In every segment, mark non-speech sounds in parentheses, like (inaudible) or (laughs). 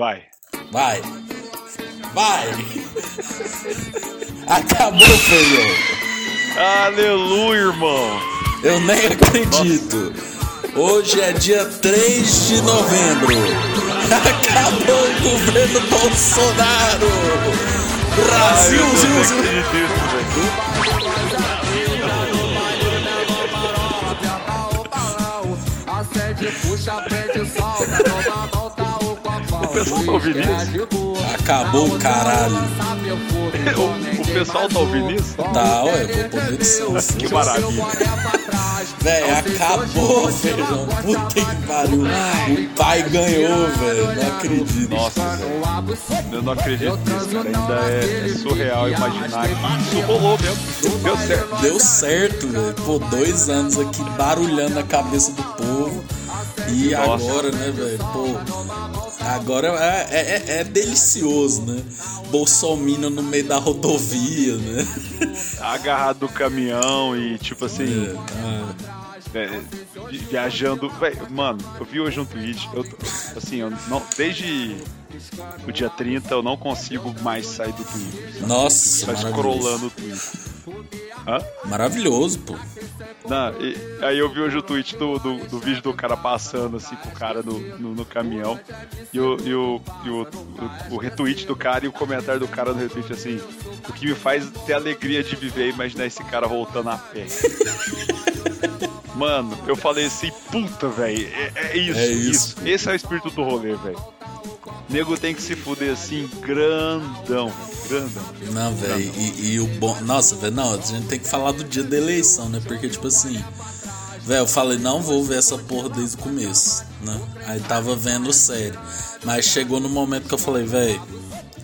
Vai. Vai. Vai. Acabou, feijão. Aleluia, irmão. Eu nem acredito. Hoje é dia 3 de novembro. Acabou o governo Bolsonaro. Brasil, Ai, eu Zil, Zil. puxa, prende, solta, pessoal tá ouvindo isso? Acabou o caralho. (laughs) O, o pessoal tá ouvindo isso? Tá, ué, vou pôr edição. Que maravilha. Véi, acabou, feijão. Puta que pariu. O pai ganhou, velho. Não acredito. Nossa. Eu não acredito nisso, cara. Ainda é, é surreal imaginar que isso rolou mesmo. Deu certo. Deu certo, velho. Pô, dois anos aqui barulhando a cabeça do povo. E Nossa. agora, né, velho? Pô, agora é, é- é- é delicioso, né? Bolsominion no meio da rodovia, né? Agarrado do caminhão e tipo assim. É, é, vi- viajando. Véi, mano, eu vi hoje um tweet. Eu, assim, eu não, desde o dia 30 eu não consigo mais sair do Twitter. Nossa, Só scrollando o Twitter. Hã? Maravilhoso, pô. Não, e- aí eu vi hoje o tweet do, do, do vídeo do cara passando assim com o cara no, no, no caminhão. E, o, e, o, e o, o, o retweet do cara e o comentário do cara no retweet assim. O que me faz ter alegria de viver é imaginar esse cara voltando a pé. (laughs) Mano, eu falei assim, puta, velho, é, é isso, É isso. isso. Esse é o espírito do rolê, velho. Nego tem que se fuder assim, grandão, grandão. Não, velho, e, e o bom. Nossa, velho, não, a gente tem que falar do dia da eleição, né? Porque, tipo assim, velho, eu falei, não vou ver essa porra desde o começo, né? Aí tava vendo série. Mas chegou no momento que eu falei, velho,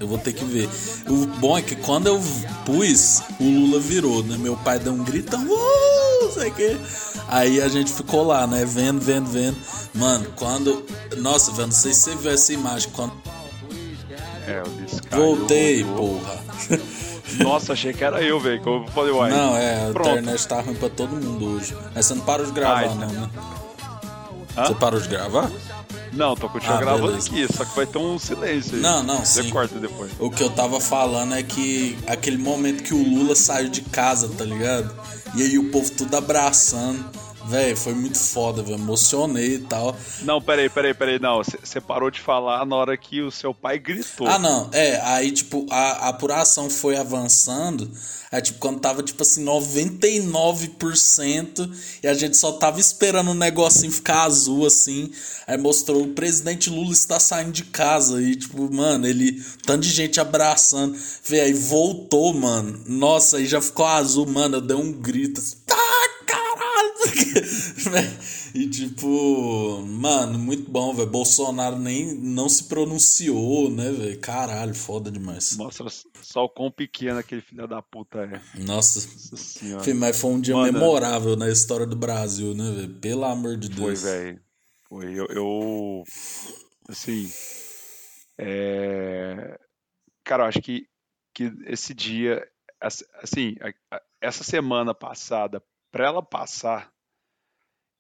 eu vou ter que ver. O bom é que quando eu pus, o Lula virou, né? Meu pai deu um gritão, uh, sei o quê. Aí a gente ficou lá, né? Vendo, vendo, vendo. Mano, quando. Nossa, velho, não sei se você viu essa imagem. Quando É, eu disse, cara, voltei, porra. Nossa, achei que era eu, velho. Que eu falei, uai. Não, é, a pronto. internet tá ruim pra todo mundo hoje. Mas você não parou de gravar, Ai, não, né? Hã? Você parou de gravar? Não, tô continuando Ah, gravando beleza. aqui, só que vai ter um silêncio aí. Não, não, Você sim. corta depois. O que eu tava falando é que aquele momento que o Lula saiu de casa, tá ligado? E aí o povo tudo abraçando. Véi, foi muito foda, velho. Emocionei e tal. Não, peraí, peraí, peraí. Não, você parou de falar na hora que o seu pai gritou. Ah, não, é, aí, tipo, a, a apuração foi avançando. Aí, tipo, quando tava, tipo assim, 99% e a gente só tava esperando o negocinho ficar azul, assim. Aí mostrou o presidente Lula está saindo de casa. E, tipo, mano, ele. Tanto de gente abraçando. Vê, aí voltou, mano. Nossa, aí já ficou azul, mano. Eu dei um grito assim. Caralho! E tipo, mano, muito bom, velho. Bolsonaro nem não se pronunciou, né, velho? Caralho, foda demais. Mostra só o quão pequeno aquele filho da puta é. Nossa, Nossa senhora. Fih, mas foi um dia Mano. memorável na história do Brasil, né, velho? Pelo amor de Foi, Deus. velho. Foi. Eu, eu. Assim. É. Cara, eu acho que, que esse dia. ass- Assim, essa semana passada, pra ela passar,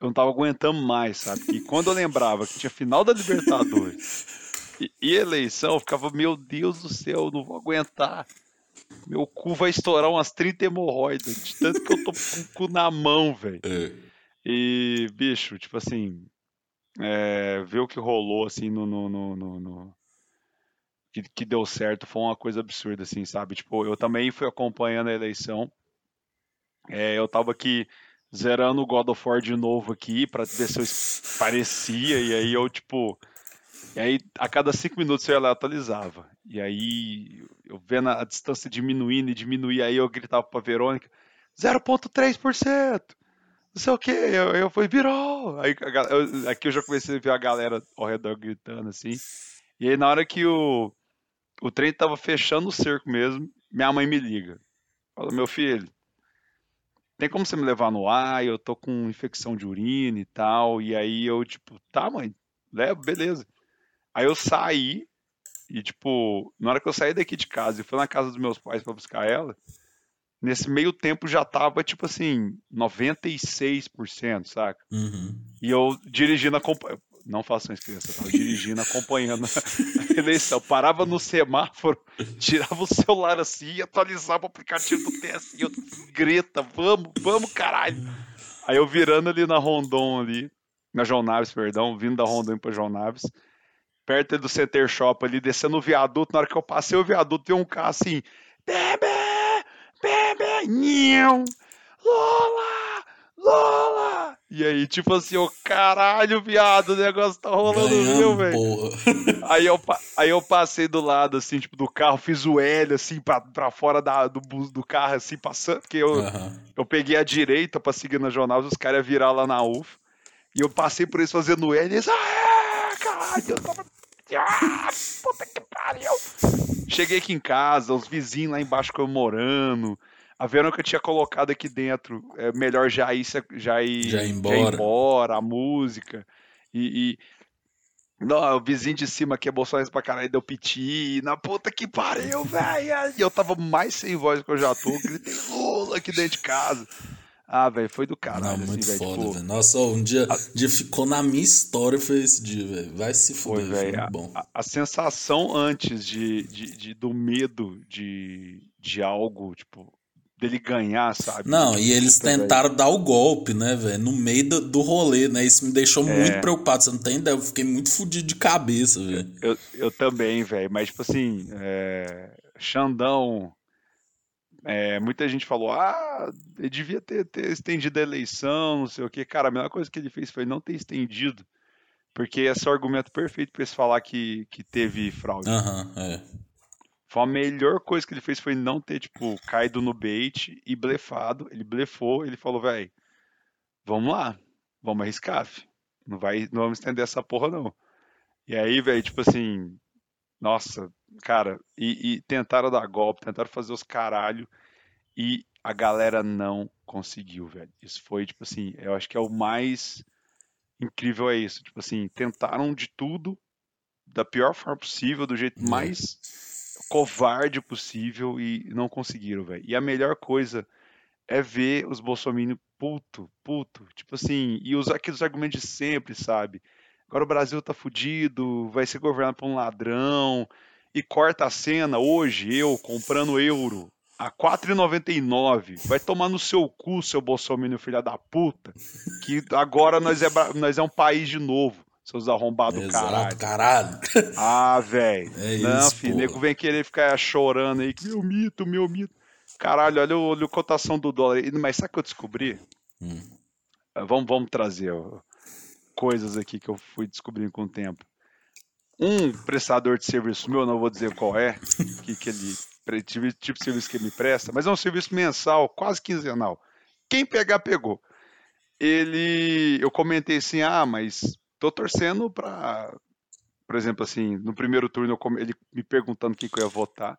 eu não tava aguentando mais, sabe? E quando eu lembrava que tinha final da Libertadores e, e eleição, eu ficava, meu Deus do céu, eu não vou aguentar. Meu cu vai estourar umas 30 hemorroidas, de tanto que eu tô com o cu na mão, velho. É. E, bicho, tipo assim, é, ver o que rolou, assim, no, no, no, no- no- que, que deu certo foi uma coisa absurda, assim, sabe? Tipo, eu também fui acompanhando a eleição. É, eu tava aqui zerando o God of War de novo aqui pra ver se eu parecia, e aí eu, tipo. E aí, a cada cinco minutos eu ia lá atualizava. E aí, eu vendo a distância diminuindo e diminuir, aí eu gritava pra Verônica: 0,3%! não sei o que, eu, eu fui, virou! Aí, eu- aqui eu já comecei a ver a galera ao redor gritando assim. E aí, na hora que o, o trem tava fechando o cerco mesmo, minha mãe me liga. Fala, meu filho, tem como você me levar no ar? Eu tô com infecção de urina e tal. E aí eu, tipo, tá, mãe, leva, beleza. Aí eu saí, e tipo, na hora que eu saí daqui de casa e fui na casa dos meus pais pra buscar ela, nesse meio tempo já tava, tipo assim, 96%, saca? Uhum. E eu dirigindo, acompa- Não façam isso, criança. Eu tava dirigindo, acompanhando a (laughs) eleição. Parava no semáforo, tirava o celular assim e atualizava o aplicativo do TSE. Eu, greta, vamos, vamos, caralho. Aí eu virando ali na Rondon ali, na João Naves, perdão, vindo da Rondon pra João Naves, perto do Center Shop ali, descendo o viaduto, na hora que eu passei o viaduto, tem um carro assim, bebê, bebê, nhão, Lola, Lola. E aí, tipo assim, ô caralho, viado, o negócio tá rolando Ganhando, meu, velho. Aí eu, aí eu passei do lado, assim, tipo, do carro, fiz o L, assim, pra, pra fora da, do, do carro, assim, passando, porque eu, eu peguei a direita pra seguir na jornal, os caras iam virar lá na UF. E eu passei por eles fazendo L, e eles, ah, caralho, eu tava. Ah, puta que pariu. Cheguei aqui em casa, os vizinhos lá embaixo comemorando. A Verônica tinha colocado aqui dentro, é melhor já ir, já ir, Já ir embora. embora, a música. E, e- não, o vizinho de cima que é bolsonaro pra caralho deu piti. Na puta que pariu, (laughs) velho. E eu tava mais sem voz que eu já tô. Gritei Lula aqui dentro de casa. Ah, velho, foi do caralho, Não, assim, muito velho. foda, tipo, velho. Nossa, um dia, um dia ficou na minha história foi esse dia, velho. Vai se Foi, fuder, foi muito bom. A, a sensação antes de, de, de- do medo de, de algo, tipo, dele ganhar, sabe? Não, e eles tentaram dar o golpe, né, velho? No meio do, do rolê, né? Isso me deixou É. muito preocupado. Você não tem ideia? Eu fiquei muito fudido de cabeça, velho. Eu, eu também, velho. Mas, tipo assim, é, Xandão. é, muita gente falou, ah, ele devia ter, ter estendido a eleição, não sei o quê. Cara, a melhor coisa que ele fez foi não ter estendido. Porque esse é o argumento perfeito pra eles falar que, que teve fraude. Aham, é. Foi a melhor coisa que ele fez foi não ter, tipo, caído no bait e blefado. Ele blefou, ele falou, velho, vamos lá, vamos arriscar, fi. Não, vai, não vamos estender essa porra, não. E aí, velho, tipo assim, nossa, cara, e, e tentaram dar golpe, tentaram fazer os caralho, e a galera não conseguiu, velho. Isso foi, tipo assim, eu acho que é o mais incrível é isso. Tipo assim, tentaram de tudo, da pior forma possível, do jeito É. mais covarde possível e não conseguiram, velho. E a melhor coisa é ver os bolsominions puto, puto, tipo assim, e usar aqueles argumentos de sempre, sabe? Agora o Brasil tá fudido, vai ser governado por um ladrão, e corta a cena hoje, eu comprando euro a 4,99. Vai tomar no seu cu, seu bolsominion filha da puta, que agora nós é, nós é um país de novo, seus arrombados do caralho. Caralho. Ah, velho. (laughs) É Não, isso, filho, nego vem querer ficar chorando aí, que meu mito, meu mito. Caralho, olha, o- olha a cotação do dólar. Mas sabe o que eu descobri? Hum. Ah, Vamos, vamos trazer ó, coisas aqui que eu fui descobrindo com o tempo. Um prestador de serviço meu, não vou dizer qual é, (laughs) que, que ele, tipo, tipo de serviço que ele me presta, mas é um serviço mensal, quase quinzenal. Quem pegar, pegou. Ele, eu comentei assim, ah, mas tô torcendo pra, por exemplo, assim, no primeiro turno come- ele me perguntando quem que eu ia votar.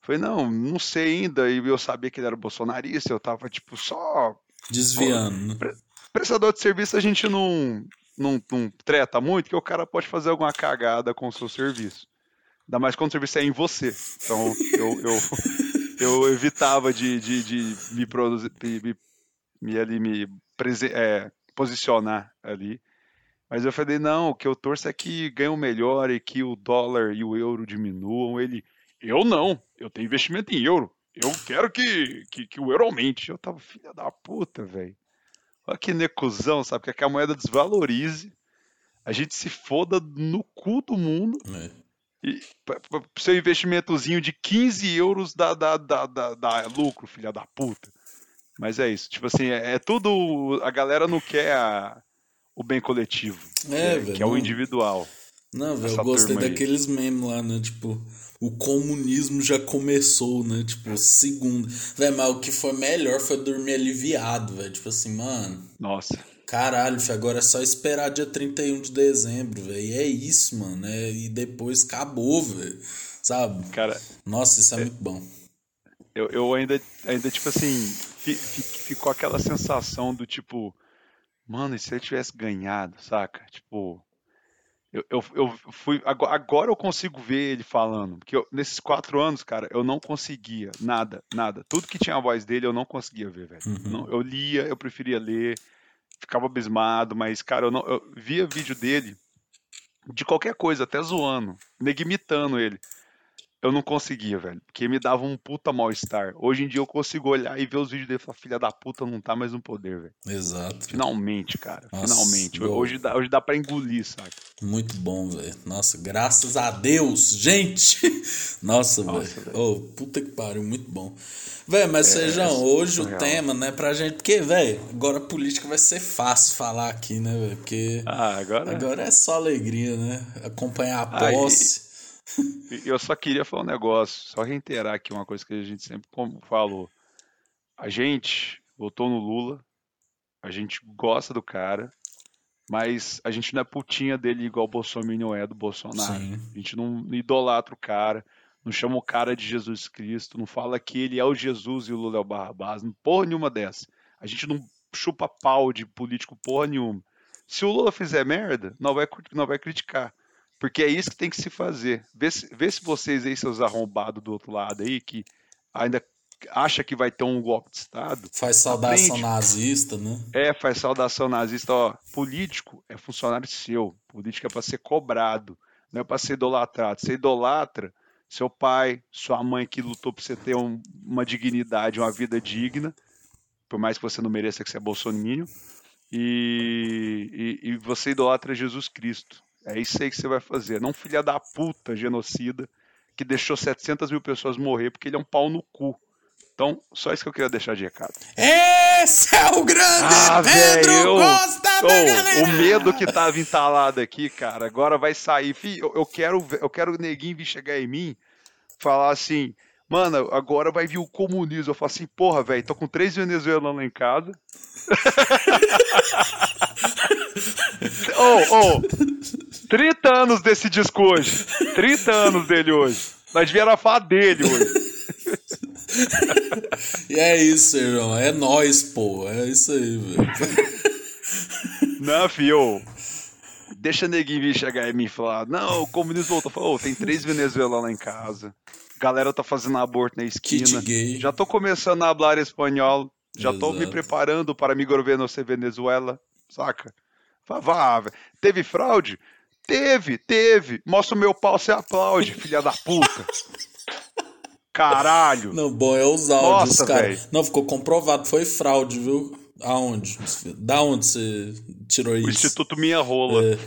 Falei, não, não sei ainda, e eu sabia que ele era bolsonarista, eu tava, tipo, só Desviando. né? prestador de serviço a gente não, não, não treta muito, que o cara pode fazer alguma cagada com o seu serviço. Ainda mais quando o serviço é em você. Então eu, eu, eu evitava de, de, de me, produzir, me, me- me ali me prese- é, posicionar ali. Mas eu falei, não, o que eu torço é que ganhe o melhor e que o dólar e o euro diminuam. Ele, eu não, eu tenho investimento em euro. Eu quero que, que, que o euro aumente. Eu tava, filha da puta, velho. Olha que necusão, sabe? Que a moeda desvalorize, a gente se foda no cu do mundo É. e pra- pra- seu investimentozinho de 15 euros dá, dá, dá, dá, dá lucro, filha da puta. Mas é isso, tipo assim, é, é tudo. A galera não quer a- o bem coletivo, que É, é, velho, que é o individual. Não, velho, eu gostei daqueles memes lá, né? Tipo, o comunismo já começou, né? Tipo, segundo. Velho, mas o que foi melhor foi dormir aliviado, velho. Tipo assim, mano. Nossa, Caralho, filho, agora é só esperar dia 31 de dezembro, velho. E é isso, mano. É, e depois acabou, velho. Sabe? cara, Nossa, isso é, muito bom. eu, eu ainda, ainda, tipo assim, fi- fi- ficou aquela sensação do tipo, mano, e se ele tivesse ganhado, saca? Tipo, eu, eu, eu fui. ago- Agora eu consigo ver ele falando, porque eu- nesses quatro anos, cara, eu não conseguia nada, nada. Tudo que tinha a voz dele eu não conseguia ver, velho. Uhum. Não- Eu lia, eu preferia ler, ficava abismado, mas, cara, eu não. Eu via vídeo dele, de qualquer coisa, até zoando, nego imitando ele. Eu não conseguia, velho, porque me dava um puta mal-estar. Hoje em dia eu consigo olhar e ver os vídeos dele e falar, filha da puta, não tá mais no poder, velho. Exato. Finalmente, cara, Nossa, finalmente. bom. Hoje dá, hoje dá pra engolir, saca? Muito bom, velho. Nossa, graças a Deus, gente. (laughs) Nossa, Nossa, velho. Ô, puta que pariu, muito bom. Velho, mas Feijão, hoje o surreal. tema, né, pra gente. Porque, velho, agora a política vai ser fácil falar aqui, né, velho? Porque Ah, agora. agora é só alegria, né? Acompanhar a posse. Eu só queria falar um negócio, só reiterar aqui uma coisa que a gente sempre falou. A gente votou no Lula, a gente gosta do cara, mas a gente não é putinha dele igual o Bolsonaro é do Bolsonaro. Sim. A gente não idolatra o cara, não chama o cara de Jesus Cristo, não fala que ele é o Jesus e o Lula é o Barrabás, não porra nenhuma dessa. A gente não chupa pau de político porra nenhuma. Se o Lula fizer merda, não vai, não vai criticar. Porque é isso que tem que se fazer. Vê se, vê se vocês aí, seus arrombados do outro lado aí, que ainda acha que vai ter um golpe de Estado, Faz saudação nazista, né? é, faz saudação nazista, ó. Político é funcionário seu. Político é para ser cobrado, não é para ser idolatrado. Você idolatra seu pai, sua mãe que lutou para você ter um- uma dignidade, uma vida digna, por mais que você não mereça que você é bolsominion, e, e, e você idolatra Jesus Cristo. É isso aí que você vai fazer. Não filha da puta genocida que deixou 700 mil pessoas morrer porque ele é um pau no cu. Então, só isso que eu queria deixar de recado. Esse é o grande Ah, Pedro velho! Costa da Ô, galera! o medo que tava entalado aqui, cara, agora vai sair. Fih, eu, eu quero, eu quero o neguinho vir chegar em mim, falar assim, mano, agora vai vir o comunismo. Eu falo assim, porra, velho, tô com três venezuelanos lá em casa. (laughs) Ô, ô, 30 anos desse disco hoje. 30 anos dele hoje. Nós devíamos falar dele hoje. E é isso, irmão. É nóis, pô. É isso aí, velho. Não, fio. Deixa neguinho vir chegar e falar: Não, o comunismo voltou. Falou: "Ô, tem três venezuelanos lá em casa. Galera tá fazendo aborto na esquina. Já tô começando a falar espanhol. Já tô me Exato. preparando para me governar ser Venezuela. Saca? Vá, velho. Teve fraude? Teve, teve. Mostra o meu pau, você aplaude, filha da puta. Caralho. Não, bom é os áudios, Nossa, cara. velho. Não, ficou comprovado. Foi fraude, viu? Aonde? Da onde você tirou O isso? Instituto Minha Rola. É,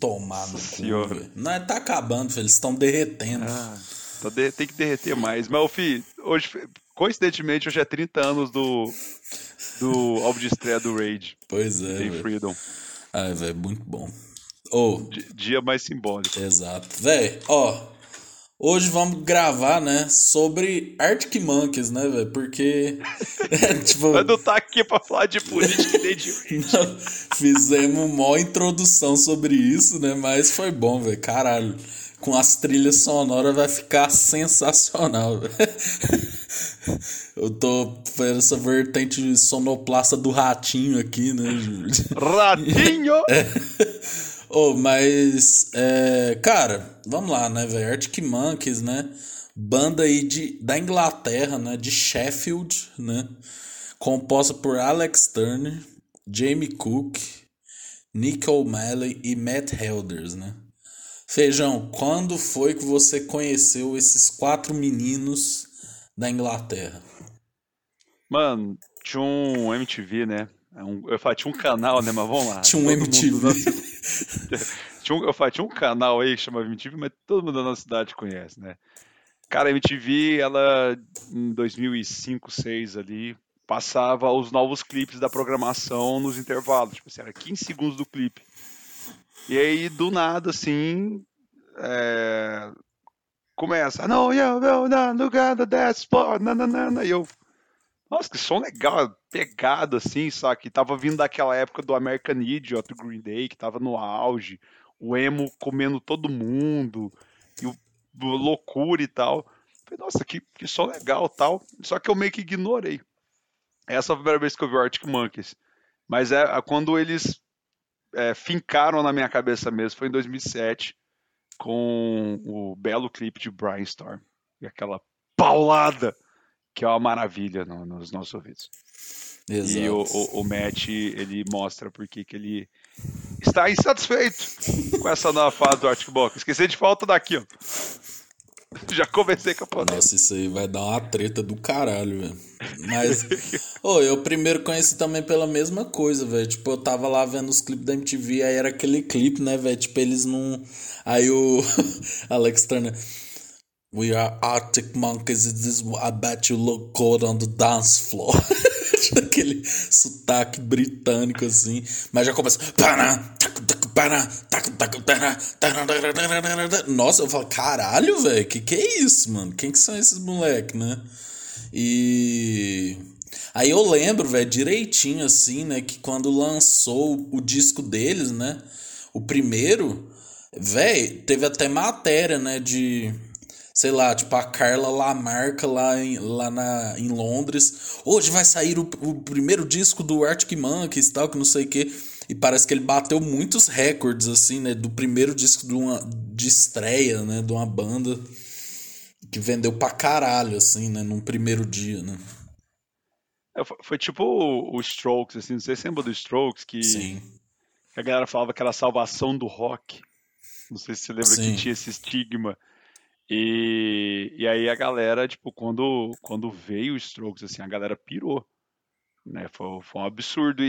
tomar no Senhora. Não, tá acabando, velho. Eles estão derretendo. Ah, tá de- tem que derreter mais. Mas, ô, fi, hoje, coincidentemente, hoje é 30 anos do, do álbum de estreia do Rage, Pois é, velho. Freedom. Ai, velho, muito bom. Di- Dia mais simbólico. Exato. Véi, ó. Hoje vamos gravar, né? Sobre Arctic Monkeys, né, velho? Porque. (laughs) é, tipo. Mas não tá aqui pra falar de política nem de (laughs) não, fizemos uma introdução sobre isso, né? Mas foi bom, velho. Caralho. Com as trilhas sonoras vai ficar sensacional, velho. (laughs) Eu tô fazendo essa vertente sonoplasta do ratinho aqui, né, Júlio? Ratinho! Oh, mas, é, cara, vamos lá, né, velho? Arctic Monkeys, né? Banda aí de, da Inglaterra, né? De Sheffield, né? Composta por Alex Turner, Jamie Cook, Nick O'Malley e Matt Helders, né? Feijão, quando foi que você conheceu esses quatro meninos da Inglaterra? Mano, tinha um MTV, né? É um- eu falei, tinha um canal, né? Mas vamos lá. Tinha um MTV. da (laughs) tinha um, eu falei, tinha um canal aí que chama MTV, mas todo mundo da nossa cidade conhece, né? Cara, a MTV, ela em 2005, 2006 ali, passava os novos clipes da programação nos intervalos. Tipo assim, era 15 segundos do clipe. E aí, do nada, assim, é, começa. No, will not look at the dance floor. nananana", E eu, nossa, que som legal, pegado assim, sabe? Que tava vindo daquela época do American Idiot, do Green Day, que tava no auge, o emo comendo todo mundo, e o, o loucura e tal. Falei, nossa, que, que som legal tal. Só que eu meio que ignorei. Essa foi a primeira vez que eu vi o Arctic Monkeys. Mas é é quando eles é, fincaram na minha cabeça mesmo, foi em 2007, com o belo clipe de Brainstorm. E aquela paulada que é uma maravilha no- nos nossos ouvidos. Exato. E o, o, o Matt, ele mostra porque que ele está insatisfeito com essa nova fase do Arctic Monkeys. Esqueci de falta daqui, ó. (laughs) Já comecei com a polêmica. Nossa, isso aí vai dar uma treta do caralho, velho. Mas, (laughs) ô, eu primeiro conheci também pela mesma coisa, velho. Tipo, eu tava lá vendo os clipes da MTV, aí era aquele clipe, né, velho? Tipo, eles não. Aí o (laughs) Alex Turner. We are Arctic Monkeys, it is, I bet you look good on the dance floor. (laughs) Aquele sotaque britânico assim, mas já começa. Nossa, eu falo, caralho, velho, que que é isso, mano? Quem que são esses moleques, né? E. Aí eu lembro, velho, direitinho assim, né, que quando lançou o disco deles, né, o primeiro, velho, teve até matéria, né, de sei lá, tipo a Carla Lamarca lá em, lá na, em Londres. Hoje vai sair o, o primeiro disco do Arctic Monkeys e tal, que não sei o que. E parece que ele bateu muitos recordes, assim, né? Do primeiro disco de, uma, de estreia, né? De uma banda que vendeu pra caralho, assim, né? Num primeiro dia, né? É, foi, foi tipo o, o Strokes, assim, não sei se lembra do Strokes, que, que a galera falava que era a salvação do rock. Não sei se você lembra Sim. que tinha esse estigma. E, e aí a galera, tipo, quando, quando veio o Strokes, assim, a galera pirou. Né? Foi, foi um absurdo e,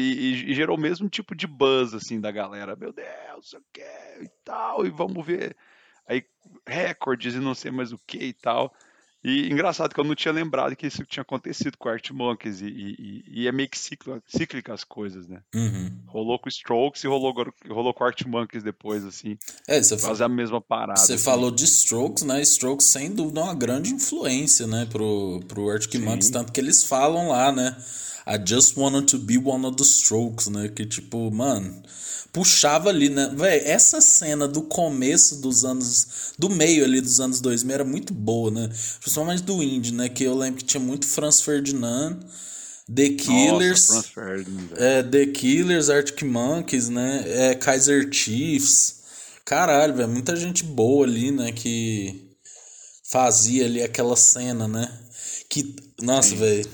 e- e gerou o mesmo tipo de buzz, assim, da galera. Meu Deus, o que e tal, e vamos ver. Aí, recordes e não sei mais o que e tal. E engraçado que eu não tinha lembrado que isso tinha acontecido com o Arctic Monkeys e, e- e- é meio que ciclo, cíclica as coisas, né? Uhum. Rolou com o Strokes e rolou, rolou com o Arctic Monkeys depois, assim. É, você fa- Quase a mesma parada. Você assim. falou de Strokes, né? Strokes, sem dúvida, é uma grande influência, né? Pro, pro Arctic Monkeys, tanto que eles falam lá, né? I just wanted to be one of the Strokes, né? Que tipo, mano, puxava ali, né? Véi, essa cena do começo dos anos, do meio ali dos anos 2000 era muito boa, né? Principalmente do indie, né? Que eu lembro que tinha muito Franz Ferdinand, The Killers. Nossa, Franz Ferdinand. É, The Killers, Arctic Monkeys, né? É, Kaiser Chiefs. Caralho, velho, muita gente boa ali, né? Que fazia ali aquela cena, né? Que, nossa, velho.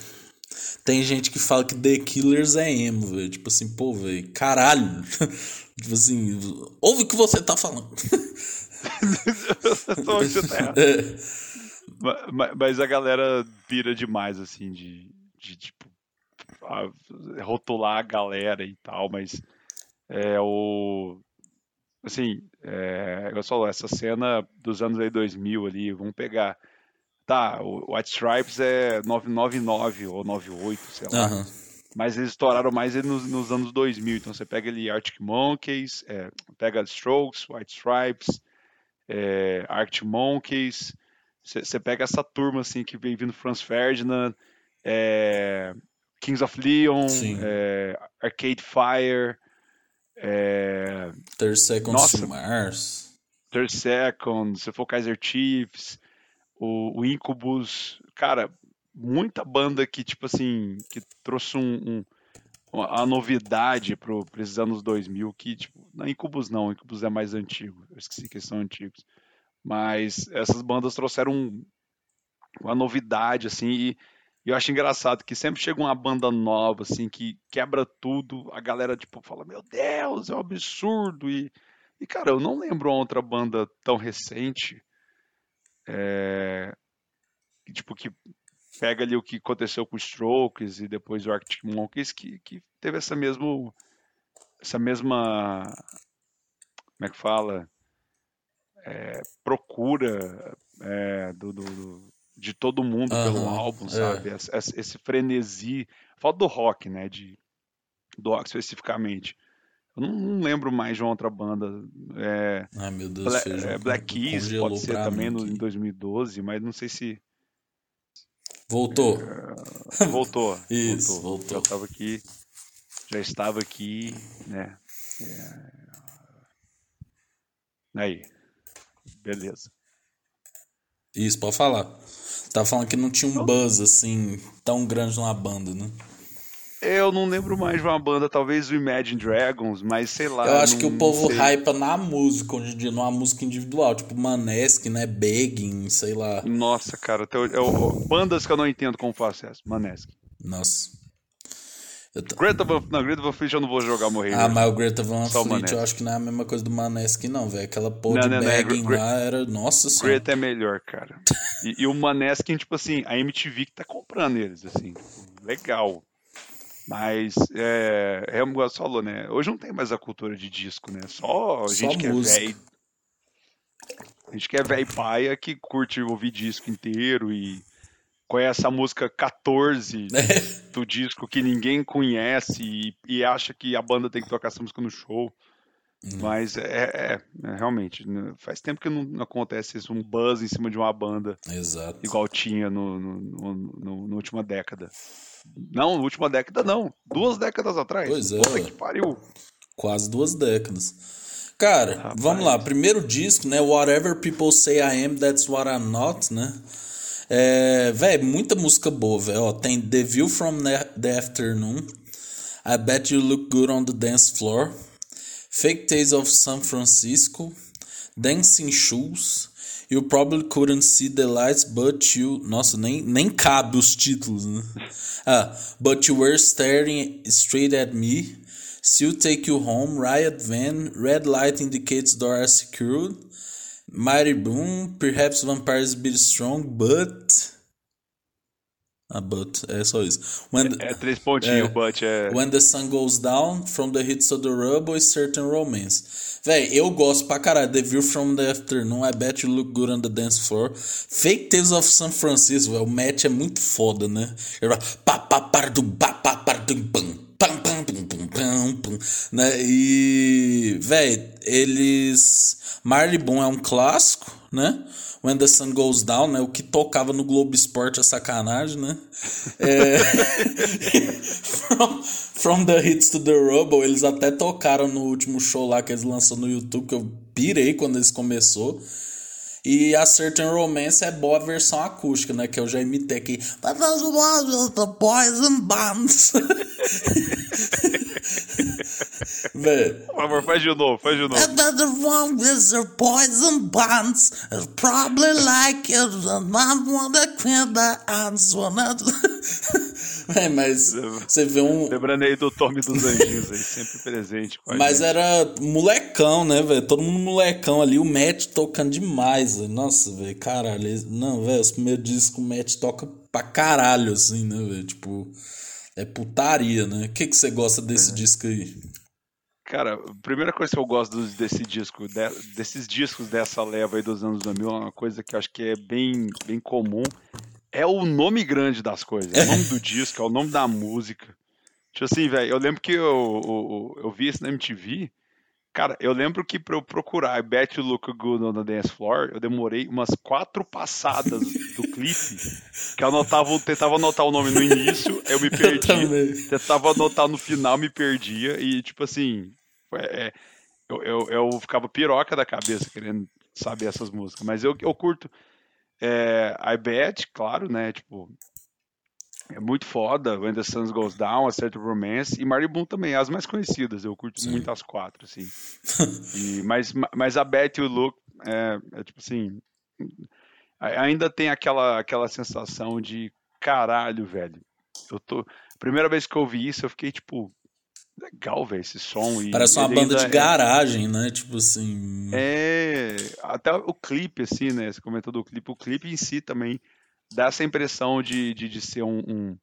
Tem gente que fala que The Killers é emo, velho. Tipo assim, pô, velho, caralho. (laughs) tipo assim, ouve o que você tá falando. (laughs) Só tá. É, Ma- ma- Mas a galera pira demais, assim, de, de tipo, a- rotular a galera e tal, mas é o. Assim, é, eu falou, essa cena dos anos aí 2000 ali, vamos pegar. Tá, o White Stripes é 999 ou 98, sei lá. aham. Mas eles estouraram mais ele nos, nos anos 2000. Então você pega ali Arctic Monkeys, é, pega Strokes, White Stripes, é, Arctic Monkeys. Você pega essa turma assim que vem vindo Franz Ferdinand, é, Kings of Leon, é, Arcade Fire, é, 30 Seconds Nossa. to Mars. Third Second, se for Kaiser Chiefs, o, o Incubus, cara, muita banda que, tipo assim, que trouxe um, um- a novidade pro, pra esses anos 2000, que, tipo, não, Incubus não, Incubus é mais antigo, eu esqueci que são antigos, mas essas bandas trouxeram um- uma novidade, assim, e eu acho engraçado que sempre chega uma banda nova, assim, que quebra tudo, a galera, tipo, fala, meu Deus, é um absurdo, e, e cara, eu não lembro uma outra banda tão recente, é, que, tipo, que pega ali o que aconteceu com os Strokes e depois o Arctic Monkeys, que, que teve essa mesmo, essa mesma, como é que fala, É, procura é, do, do- de todo mundo pelo álbum, é. sabe? Esse, esse- esse frenesi, falta do rock, né? De, do rock especificamente. Eu não, não lembro mais de uma outra banda. É, Ai, meu Deus, Bla- é, Black Keys pode ser também no, em 2012, mas não sei se Voltou. voltou. (laughs) Isso, voltou. Já estava aqui, já estava aqui, né? É... Aí, beleza. Isso, pode falar. Tá falando que não tinha um buzz assim tão grande numa banda, né? Eu não lembro mais de uma banda, talvez o Imagine Dragons, mas sei lá. Eu acho não- que o povo sei. hypa na música hoje em dia, numa música individual, tipo Maneskin, né? Begging, sei lá. Nossa, cara, até eu- eu- bandas que eu não entendo como faço essa. Maneskin. Nossa. Eu tô- Greta Van, não, Greta Van Fleet eu não vou jogar morrer. Ah, mas o Greta Van Só Fleet eu acho que não é a mesma coisa do Maneskin, não, velho. Aquela porra Não, de não, não, é lá era. Nossa senhora. Greta é melhor, cara. E, e o Maneskin, tipo assim, a MTV que tá comprando eles, assim, tipo, legal. Mas, é, é como você falou, né? Hoje não tem mais a cultura de disco, né? Só Só gente que é música. velho. Gente que é velho paia que curte ouvir disco inteiro e conhece a música 14 (laughs) do disco que ninguém conhece e, e acha que a banda tem que tocar essa música no show. Hum. Mas é, é- é, realmente, né, faz tempo que não, não acontece isso, um buzz em cima de uma banda Exato. igual tinha no, no, no, no- na última década. Não, última década não, duas décadas atrás. Pois é, Puta que pariu. Quase duas décadas. Cara, Rapaz. vamos lá. Primeiro disco, né? Whatever People Say I Am, That's What I'm Not, né? É, véi, muita música boa, velho. Tem The View from the the Afternoon. I Bet You Look Good on the Dance Floor. Fake Tales of San Francisco. Dancing Shoes. You probably couldn't see the lights, but you. Nossa, nem, nem cabe os títulos, né? Ah, but you were staring straight at me. Still take you home. Riot van. Red light indicates door are secured. Mighty boom. Perhaps vampires be strong, but. Ah, but. É só isso. When the- É três pontinhos, É. but é. When the sun goes down, from the hits of the rubble is certain romance. Véi, eu gosto pra caralho. The view from the afternoon, I bet you look good on the dance floor. Fake Tales of San Francisco, o match é muito foda, né? Ele vai pá, pá, pardum, pá, pá, pardum, pam, pam, pam, pum, pum, pam, pum, né? E, véi, eles... Marley Boom é um clássico, né? When the Sun Goes Down, né? O que tocava no Globo Esporte é sacanagem, né? (laughs) É... from, from the Hits to the Rubble, eles até tocaram no último show lá que eles lançaram no YouTube, que eu pirei quando eles começou. E a Certain Romance é boa a versão acústica, né? Que eu já imitei aqui. And bands. (laughs) Por favor, faz de novo, faz de novo. Another one with the poison bonds. It's probably like it. And I wanna quit the ants. Wanna... É, mas você vê um. Lembrando aí do Tommy dos Anjinhos aí, sempre presente Mas gente. era molecão, né, velho? Todo mundo molecão ali. O Matt tocando demais, velho. Nossa, velho, caralho. Não, velho, os primeiros discos o Matt toca pra caralho, assim, né, velho? Tipo, é putaria, né? O que, que você gosta desse disco aí? Cara, a primeira coisa que eu gosto desse disco, de- desses discos dessa leva aí dos anos 2000, é uma coisa que eu acho que é bem, bem comum, é o nome grande das coisas. É o nome do disco, é o nome da música. Tipo assim, velho, eu lembro que eu, eu, eu vi isso na MTV. Cara, eu lembro que pra eu procurar I Bet You Look Good on the Dance Floor, eu demorei umas quatro passadas do clipe, que eu anotava, tentava anotar o nome no início, eu me (laughs) perdi. também. tentava anotar no final, me perdia, e tipo assim, é, é, eu, eu, eu ficava piroca da cabeça querendo saber essas músicas, mas eu, eu curto é, I Bet, claro, né, tipo, é muito foda, When the Sun Goes Down, A Certain Romance, e Marley Boom também, as mais conhecidas, eu curto Sim. muito as quatro, assim, (laughs) E- mas, mas a Bet You Look, é, é tipo assim, ainda tem aquela, aquela sensação de caralho, velho. Eu tô. Primeira vez que eu ouvi isso, eu fiquei tipo, legal, velho, esse som. E Parece uma banda de é- garagem, né? Tipo assim. É, até o clipe, assim, né? Você comentou do clipe, o clipe em si também dá essa impressão de, de, de ser um, um,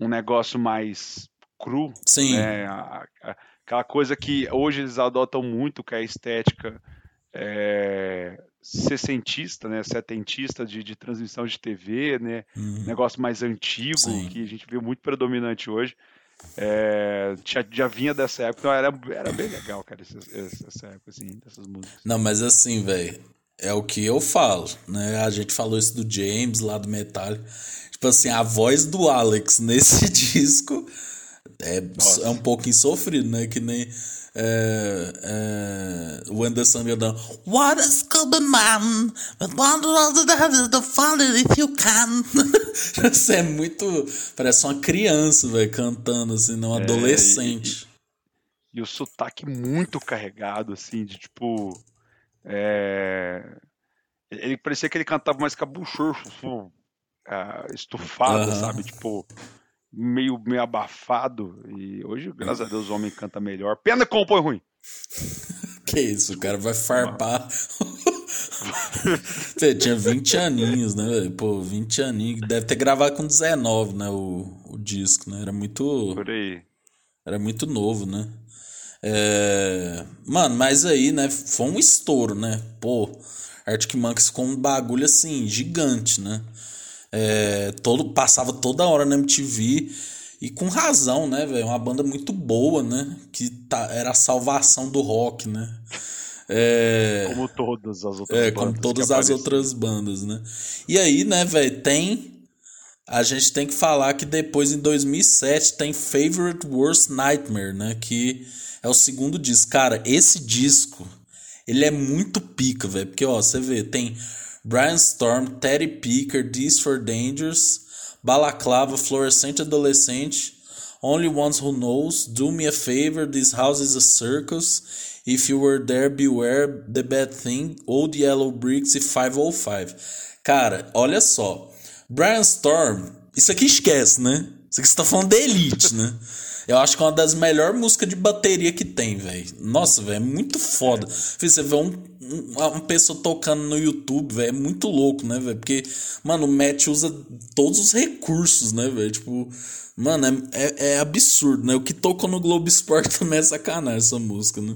um negócio mais cru, Sim. né? Aquela coisa que hoje eles adotam muito, que é a estética é, sessentista, né? Setentista de, de transmissão de TV, né? Uhum. Negócio mais antigo, Sim. que a gente vê muito predominante hoje. É, já, já vinha dessa época, então era, era bem legal, cara, essa, essa essa época, assim, dessas músicas. Não, mas assim, velho, é o que eu falo, né? A gente falou isso do James lá do Metallica. Tipo assim, a voz do Alex (laughs) nesse disco é, Nossa. é um pouco insofrido, né? Que nem é, é, o Anderson Gordon. What a stupid man! But that is the fun if you can. (laughs) Isso é muito. Parece uma criança, velho, cantando assim, não um É, adolescente. E o sotaque muito carregado, assim, de tipo. É, Ele parecia que ele cantava mais cabuchoso, tipo, ah, estufado, Aham. sabe? Tipo. meio, meio abafado. E hoje, graças a Deus, o homem canta melhor. Pena que compõe ruim. (laughs) Que isso, o cara vai farpar. (laughs) Fê, tinha 20 aninhos, né? Pô, 20 aninhos. Deve ter gravado com 19, né? O, o disco, né? Era muito. Por aí. Era muito novo, né? É... Mano, mas aí, né? Foi um estouro, né? Pô, Arctic Monkeys com um bagulho assim, gigante, né? É, todo, passava toda hora na MTV e com razão, né, velho? Uma banda muito boa, né? Que tá, era a salvação do rock, né? É, Como todas as outras é, bandas. como todas as outras bandas, né? E aí, né, velho, tem. A gente tem que falar que depois, em 2007, tem Favorite Worst Nightmare, né? Que é o segundo disco. Cara, esse disco, ele é muito pica, velho. Porque, ó, você vê, tem Brian Storm, Teddy Picker, These for Dangers, Balaclava, Fluorescente Adolescente, Only Ones Who Knows, Do Me a Favor, This House is a Circus, If You Were There, Beware, The Bad Thing, Old Yellow Bricks e 505. Cara, olha só. Brian Storm, isso aqui esquece, né? Isso aqui você tá falando de Elite, né? (laughs) Eu acho que é uma das melhores músicas de bateria que tem, velho. Nossa, velho, é muito foda. Você vê um, um- uma pessoa tocando no YouTube, velho, é muito louco, né, velho? Porque, mano, o Matt usa todos os recursos, né, velho? Tipo, mano, é, é, é absurdo, né? O que tocou no Globo Esporte (laughs) também é sacanagem essa música, né?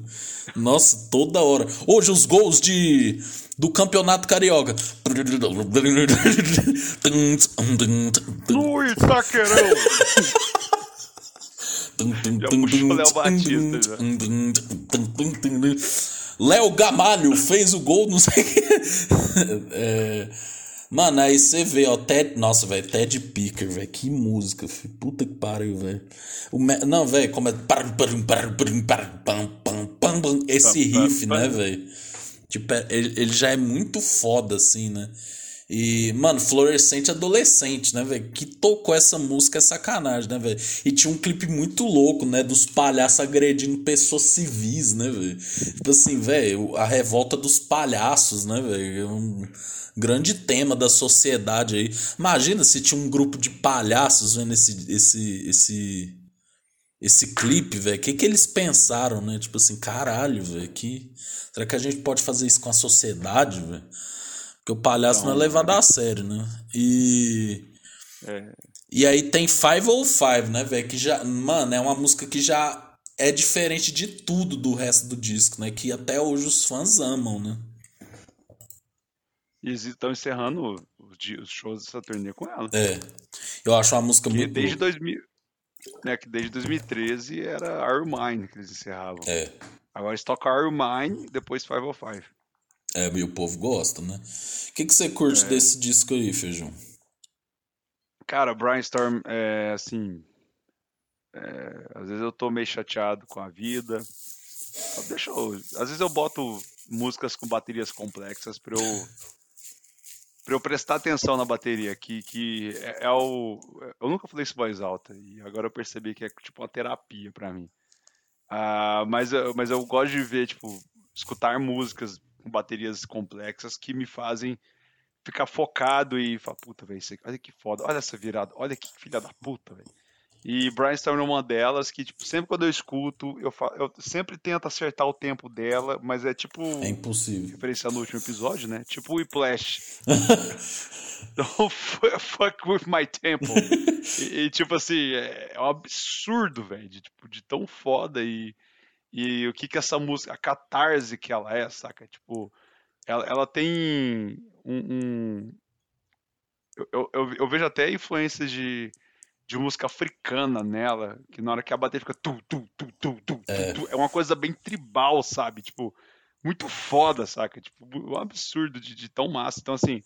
Nossa, toda hora. Hoje os gols de do Campeonato Carioca. Luiz Taquerão! (laughs) Já puxou Léo Batista, já. Léo Gamalho fez o gol, não sei o que. (laughs) É, Mano, aí você vê, ó, Ted. Nossa, velho, Ted Picker, velho. Que música, filho. Puta que pariu, velho. Me- Não, velho, como é. Esse riff, né, velho? Tipo, é- ele, ele já é muito foda, assim, né? E, mano, Fluorescente Adolescente, né, velho? Que tocou essa música é sacanagem, né, velho? E tinha um clipe muito louco, né? Dos palhaços agredindo pessoas civis, né, velho? Tipo assim, velho, a revolta dos palhaços, né, velho? É um grande tema da sociedade aí. Imagina se tinha um grupo de palhaços vendo esse, esse, esse, esse clipe, velho. O que, que eles pensaram, né? Tipo assim, caralho, velho. Que... Será que a gente pode fazer isso com a sociedade, velho? Porque o palhaço não é levado a sério, né? E. É. E aí tem 505, né, velho? Que já. Mano, é uma música que já é diferente de tudo do resto do disco, né? Que até hoje os fãs amam, né? E eles estão encerrando os, shows dessa turnê com ela. É. Eu acho uma música Que muito. desde 2000, né, que desde 2013 era You Mine que eles encerravam. É. Agora eles tocam You Mine, depois 505. É, e o povo gosta, né? O que, que você curte É. desse disco aí, Feijão? Cara, Brian Storm, é assim. é, às vezes eu tô meio chateado com a vida. Deixa eu, às vezes eu boto músicas com baterias complexas pra eu, pra eu prestar atenção na bateria, que, que é, é o. Eu nunca falei isso em voz alta, e agora eu percebi que é tipo uma terapia pra mim. Ah, mas, eu- mas eu gosto de ver, tipo, escutar músicas baterias complexas que me fazem ficar focado e falar, puta, velho, olha que foda, olha essa virada, olha que filha da puta, velho. E Brainstorm é uma delas que, tipo, sempre quando eu escuto, eu, fa- eu sempre tento acertar o tempo dela, mas é tipo, É impossível. referenciando no último episódio, né? Tipo o Whiplash. (laughs) Don't fu- fuck with my tempo. (laughs) E, e, tipo assim, é, é um absurdo, velho, de, tipo, de tão foda e, e o que que essa música, a catarse que ela é, saca? Tipo, ela, ela tem um... um- eu, eu, eu- vejo até influências de, de música africana nela, que na hora que a bateria fica tu, tu, tu, tu, tu, É. tu, é uma coisa bem tribal, sabe? Tipo, muito foda, saca? Tipo, um absurdo de, de tão massa. Então, assim,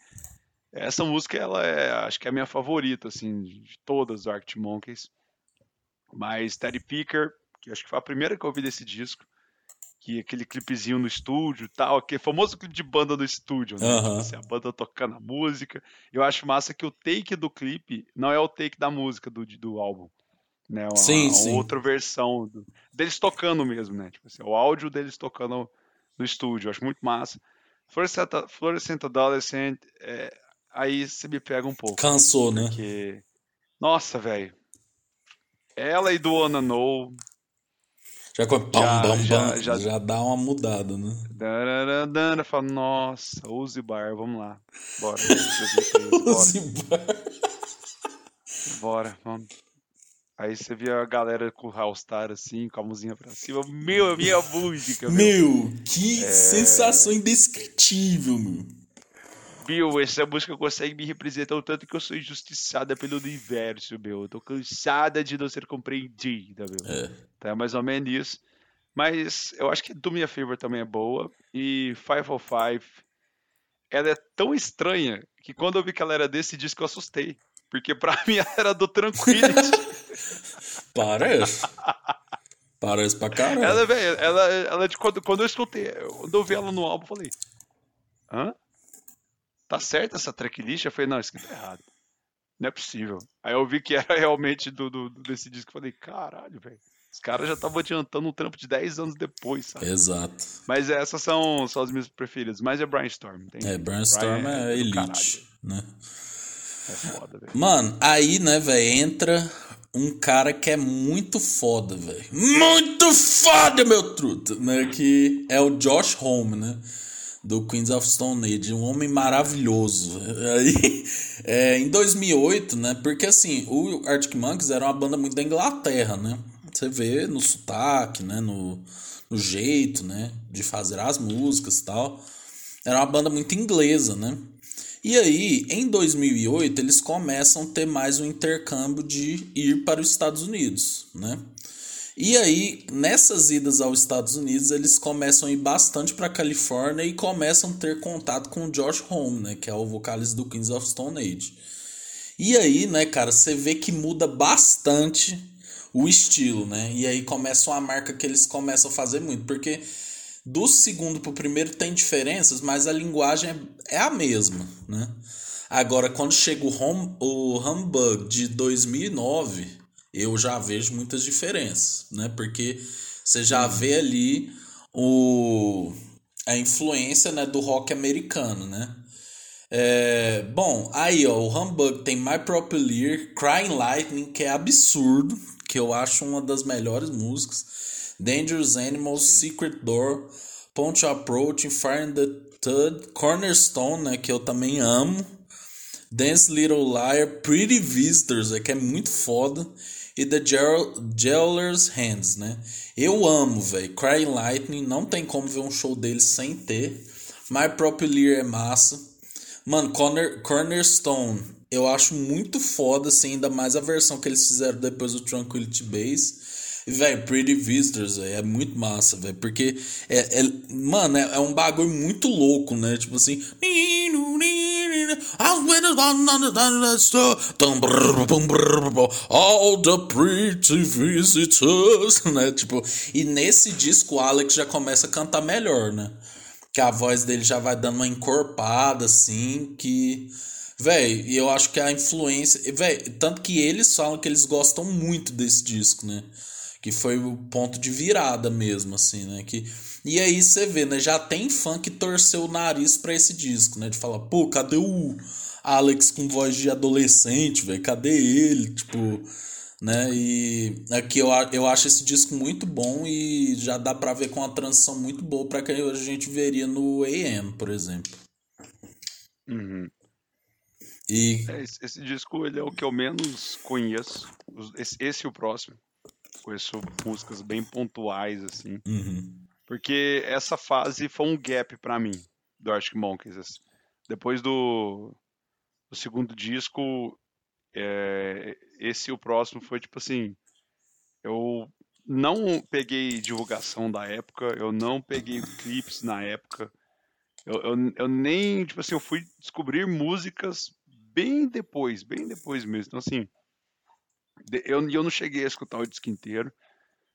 essa música, ela é, acho que é a minha favorita, assim, de de todas do Arctic Monkeys. Mas Teddy Picker, que acho que foi a primeira que eu ouvi desse disco, que aquele clipezinho no estúdio e tal, aquele famoso clipe de banda no estúdio, né? Aham. Tipo assim, a banda tocando a música. Eu acho massa que o take do clipe não é o take da música do, do álbum. Né? Uma, Sim, uma sim. outra versão do- deles tocando mesmo, né? Tipo assim, o áudio deles tocando no estúdio. Eu acho muito massa. Fluorescent, Fluorescent Adolescent, é, aí você me pega um pouco. Cansou, né? Porque. Nossa, velho. Ela e do Wanna Know. Já, com- pam, Já- bam, já- bam, já- já dá uma mudada, né? Dararandana, fala, nossa, use bar, vamos lá. Bora. 2013, (laughs) bora. Use bar. Bora, vamos. Aí você via a galera com o Hallstar assim, com a mãozinha pra cima. Meu, a minha música, meu. Meu, que É. sensação indescritível, meu. Bill, essa música consegue me representar o tanto que eu sou injustiçada pelo universo, meu. Eu tô cansada de não ser compreendida, meu. É. É mais ou menos isso. Mas eu acho que Do Me a Favor também é boa. E 505, ela é tão estranha que quando eu vi que ela era desse disco eu assustei. Porque pra (laughs) mim ela era do Tranquility. (laughs) Parece. Parece pra caralho. ela, velho, ela, ela de quando, quando eu escutei, quando eu vi ela no álbum, eu falei: Hã? Tá certa essa tracklist? Eu falei: Não, isso aqui tá errado. Não é possível. Aí eu vi que era realmente do, do- desse disco. Eu falei: Caralho, velho. Os caras já estavam adiantando um trampo de 10 anos depois, sabe? Exato. Mas essas são, são as minhas preferidas. Mas é Brainstorm. Tem, É, Brainstorm é do elite, né? É foda, velho. Mano, aí, né, velho, entra um cara que é muito foda, velho. Muito foda, meu truto, né? Que é o Josh Homme, né? Do Queens of Stone Age, um homem maravilhoso. (laughs) Aí, é, em 2008, né? Porque assim, o Arctic Monkeys era uma banda muito da Inglaterra, né? Você vê no sotaque, né? No, no jeito, né? De fazer as músicas e tal. Era uma banda muito inglesa, né? E aí, em 2008, eles começam a ter mais um intercâmbio de ir para os Estados Unidos, né? E aí, nessas idas aos Estados Unidos, eles começam a ir bastante para Califórnia e começam a ter contato com o Josh Homme, né, que é o vocalista do Queens of Stone Age. E aí, né, cara, você vê que muda bastante o estilo, né? E aí começa uma marca que eles começam a fazer muito, porque do segundo pro primeiro tem diferenças, mas a linguagem é, é a mesma, né? Agora, quando chega o, home, o Humbug de 2009, eu já vejo muitas diferenças, né? Porque você já vê ali o, a influência né, do rock americano, né? É, bom, aí ó, o Humbug tem My Proper Lear, Crying Lightning, que é absurdo, que eu acho uma das melhores músicas. Dangerous Animals, Secret Door, Punch Approach, Fire in the Thud, Cornerstone, né, que eu também amo. Dance Little Liar, Pretty Visitors, é que é muito foda. E The Jewel- Jeweler's Hands, né? Eu amo, velho. Crying Lightning, não tem como ver um show deles sem ter. My Proper Lear é massa. Mano, Corner, Cornerstone, eu acho muito foda, assim, ainda mais a versão que eles fizeram depois do Tranquility Base. E, velho, Pretty Visitors, véio, é muito massa, velho, porque, é, é- mano, é, é um bagulho muito louco, né? Tipo assim. All the pretty visitors, (laughs) né? Tipo, e nesse disco o Alex já começa a cantar melhor, né? que a voz dele já vai dando uma encorpada, assim, que. Véi, e eu acho que a influência. Véi, tanto que eles falam que eles gostam muito desse disco, né? Que foi o ponto de virada mesmo, assim, né? Que, e aí você vê, né? Já tem fã que torceu o nariz pra esse disco, né? De falar, pô, cadê o Alex com voz de adolescente, velho? Cadê ele? Tipo né? E aqui eu, eu acho esse disco muito bom e já dá pra ver com uma transição muito boa pra que a gente veria no AM, por exemplo. Uhum. E É, esse, esse disco ele é o que eu menos conheço. Esse, esse e o próximo. Conheço músicas bem pontuais, assim. uhum, Porque essa fase foi um gap pra mim, do Arctic Monkeys. assim. Depois do, do segundo disco, é, esse e o próximo foi tipo assim. Eu não peguei divulgação da época, eu não peguei clipes na época. Eu, eu, eu nem, tipo assim, eu fui descobrir músicas bem depois, bem depois mesmo. Então, assim, eu, eu não cheguei a escutar o disco inteiro.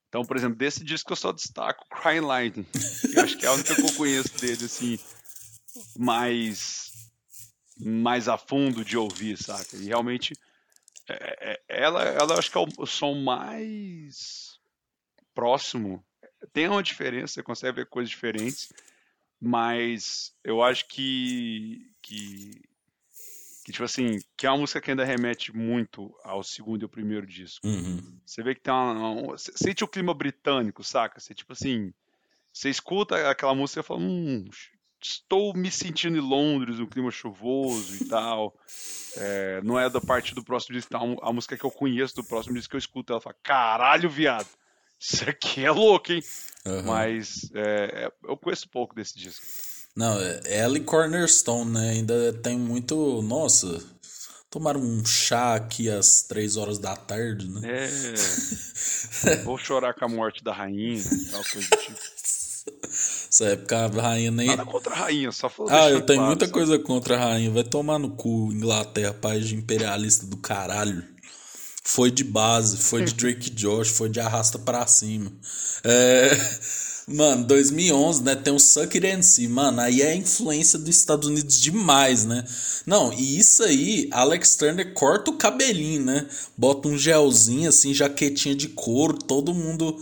Então, por exemplo, desse disco eu só destaco Crying Lightning. eu acho que é a única que eu conheço dele, assim, mais, mais a fundo de ouvir, saca? E realmente, é- é- ela, ela acho que é o, o som mais próximo. Tem uma diferença, você consegue ver coisas diferentes, mas eu acho que, que Que, tipo assim, que é uma música que ainda remete muito ao segundo e o primeiro disco. Uhum. Você vê que tem uma, uma- Sente o clima britânico, saca? Você, tipo assim. Você escuta aquela música e fala, hum, estou me sentindo em Londres, um clima chuvoso e tal. É, não é da parte do próximo disco, então a música que eu conheço do próximo disco que eu escuto, ela fala, caralho, viado, isso aqui é louco, hein? Aham. Mas é, é, eu conheço pouco desse disco. Não, é- ela e Cornerstone, né? Ainda tem muito. Nossa, tomaram um chá aqui às três horas da tarde, né? É. (laughs) Vou chorar com a morte da rainha e tal, coisa do tipo. Essa época a rainha nem. Nada contra a rainha, só falou. Ah, eu tenho muita coisa contra a rainha. Vai tomar no cu, Inglaterra, país de imperialista do caralho. Foi de base, foi de (laughs) Drake Josh, foi de arrasta pra cima. É... Mano, 2011, né? Tem o Suck It and See. Mano, aí é a influência dos Estados Unidos demais, né? Não, e isso aí, Alex Turner corta o cabelinho, né? Bota um gelzinho, assim, jaquetinha de couro, todo mundo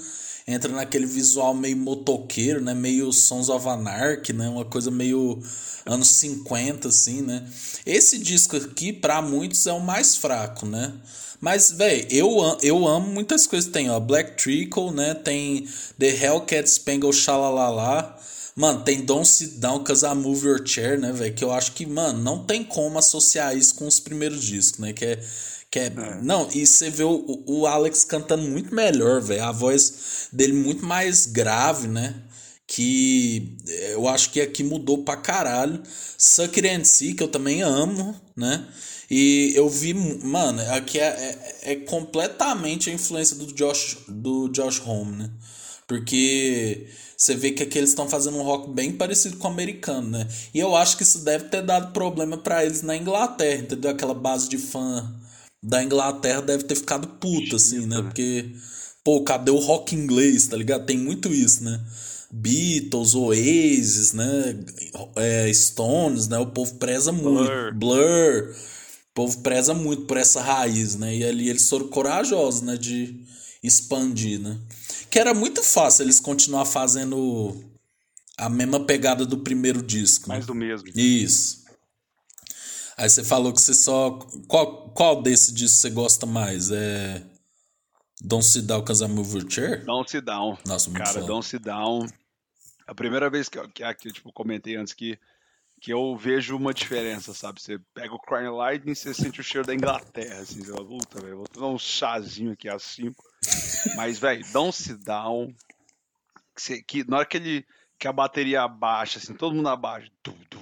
entra naquele visual meio motoqueiro, né? Meio Sons of Anarchy, né? Uma coisa meio anos 50, assim, né? Esse disco aqui, pra muitos, é o mais fraco, né? Mas, velho, eu, eu amo muitas coisas. Tem, ó, Black Trickle, né? Tem The Hellcat Spangle Shalalala. Mano, tem Don't Sit Down Cause I Move Your Chair, né, velho? Que eu acho que, mano, não tem como associar isso com os primeiros discos, né? Que é. Que é, Não, e você vê o, o Alex cantando muito melhor, velho. A voz dele muito mais grave, né? Que eh, eu acho que aqui mudou pra caralho. Suck It and See, que eu também amo, né? E eu vi, mano, aqui é, é, é completamente a influência do Josh, do Josh Home, né? Porque você vê que aqui eles estão fazendo um rock bem parecido com o americano, né? E eu acho que isso deve ter dado problema pra eles na Inglaterra, entendeu? Aquela base de fã da Inglaterra deve ter ficado puta, assim, né? Porque, pô, cadê o rock inglês, tá ligado? Tem muito isso, né? Beatles, Oasis, né? É, Stones, né? O povo preza muito. Blur. Blur. O povo preza muito por essa raiz, né? E ali eles foram corajosos, né? De expandir, né? Que era muito fácil eles continuar fazendo a mesma pegada do primeiro disco. né? Mais do mesmo. Isso. Aí você falou que você só. Qual, qual desse disco você gosta mais? É. Don't Sit Down Cause I Move Your Chair? Don't Sit Down. Nossa, muito Cara, foda. Don't Sit Down. A primeira vez que, eu- que, que eu tipo, comentei antes que, que eu vejo uma diferença, sabe? Você pega o Crying Lightning, você sente o cheiro da Inglaterra, assim, você fala, puta, velho, vou tomar um chazinho aqui às 5. Mas, velho, Don't Sit Down, que, você- que na hora que ele, que a bateria abaixa, assim, todo mundo abaixa, du, du,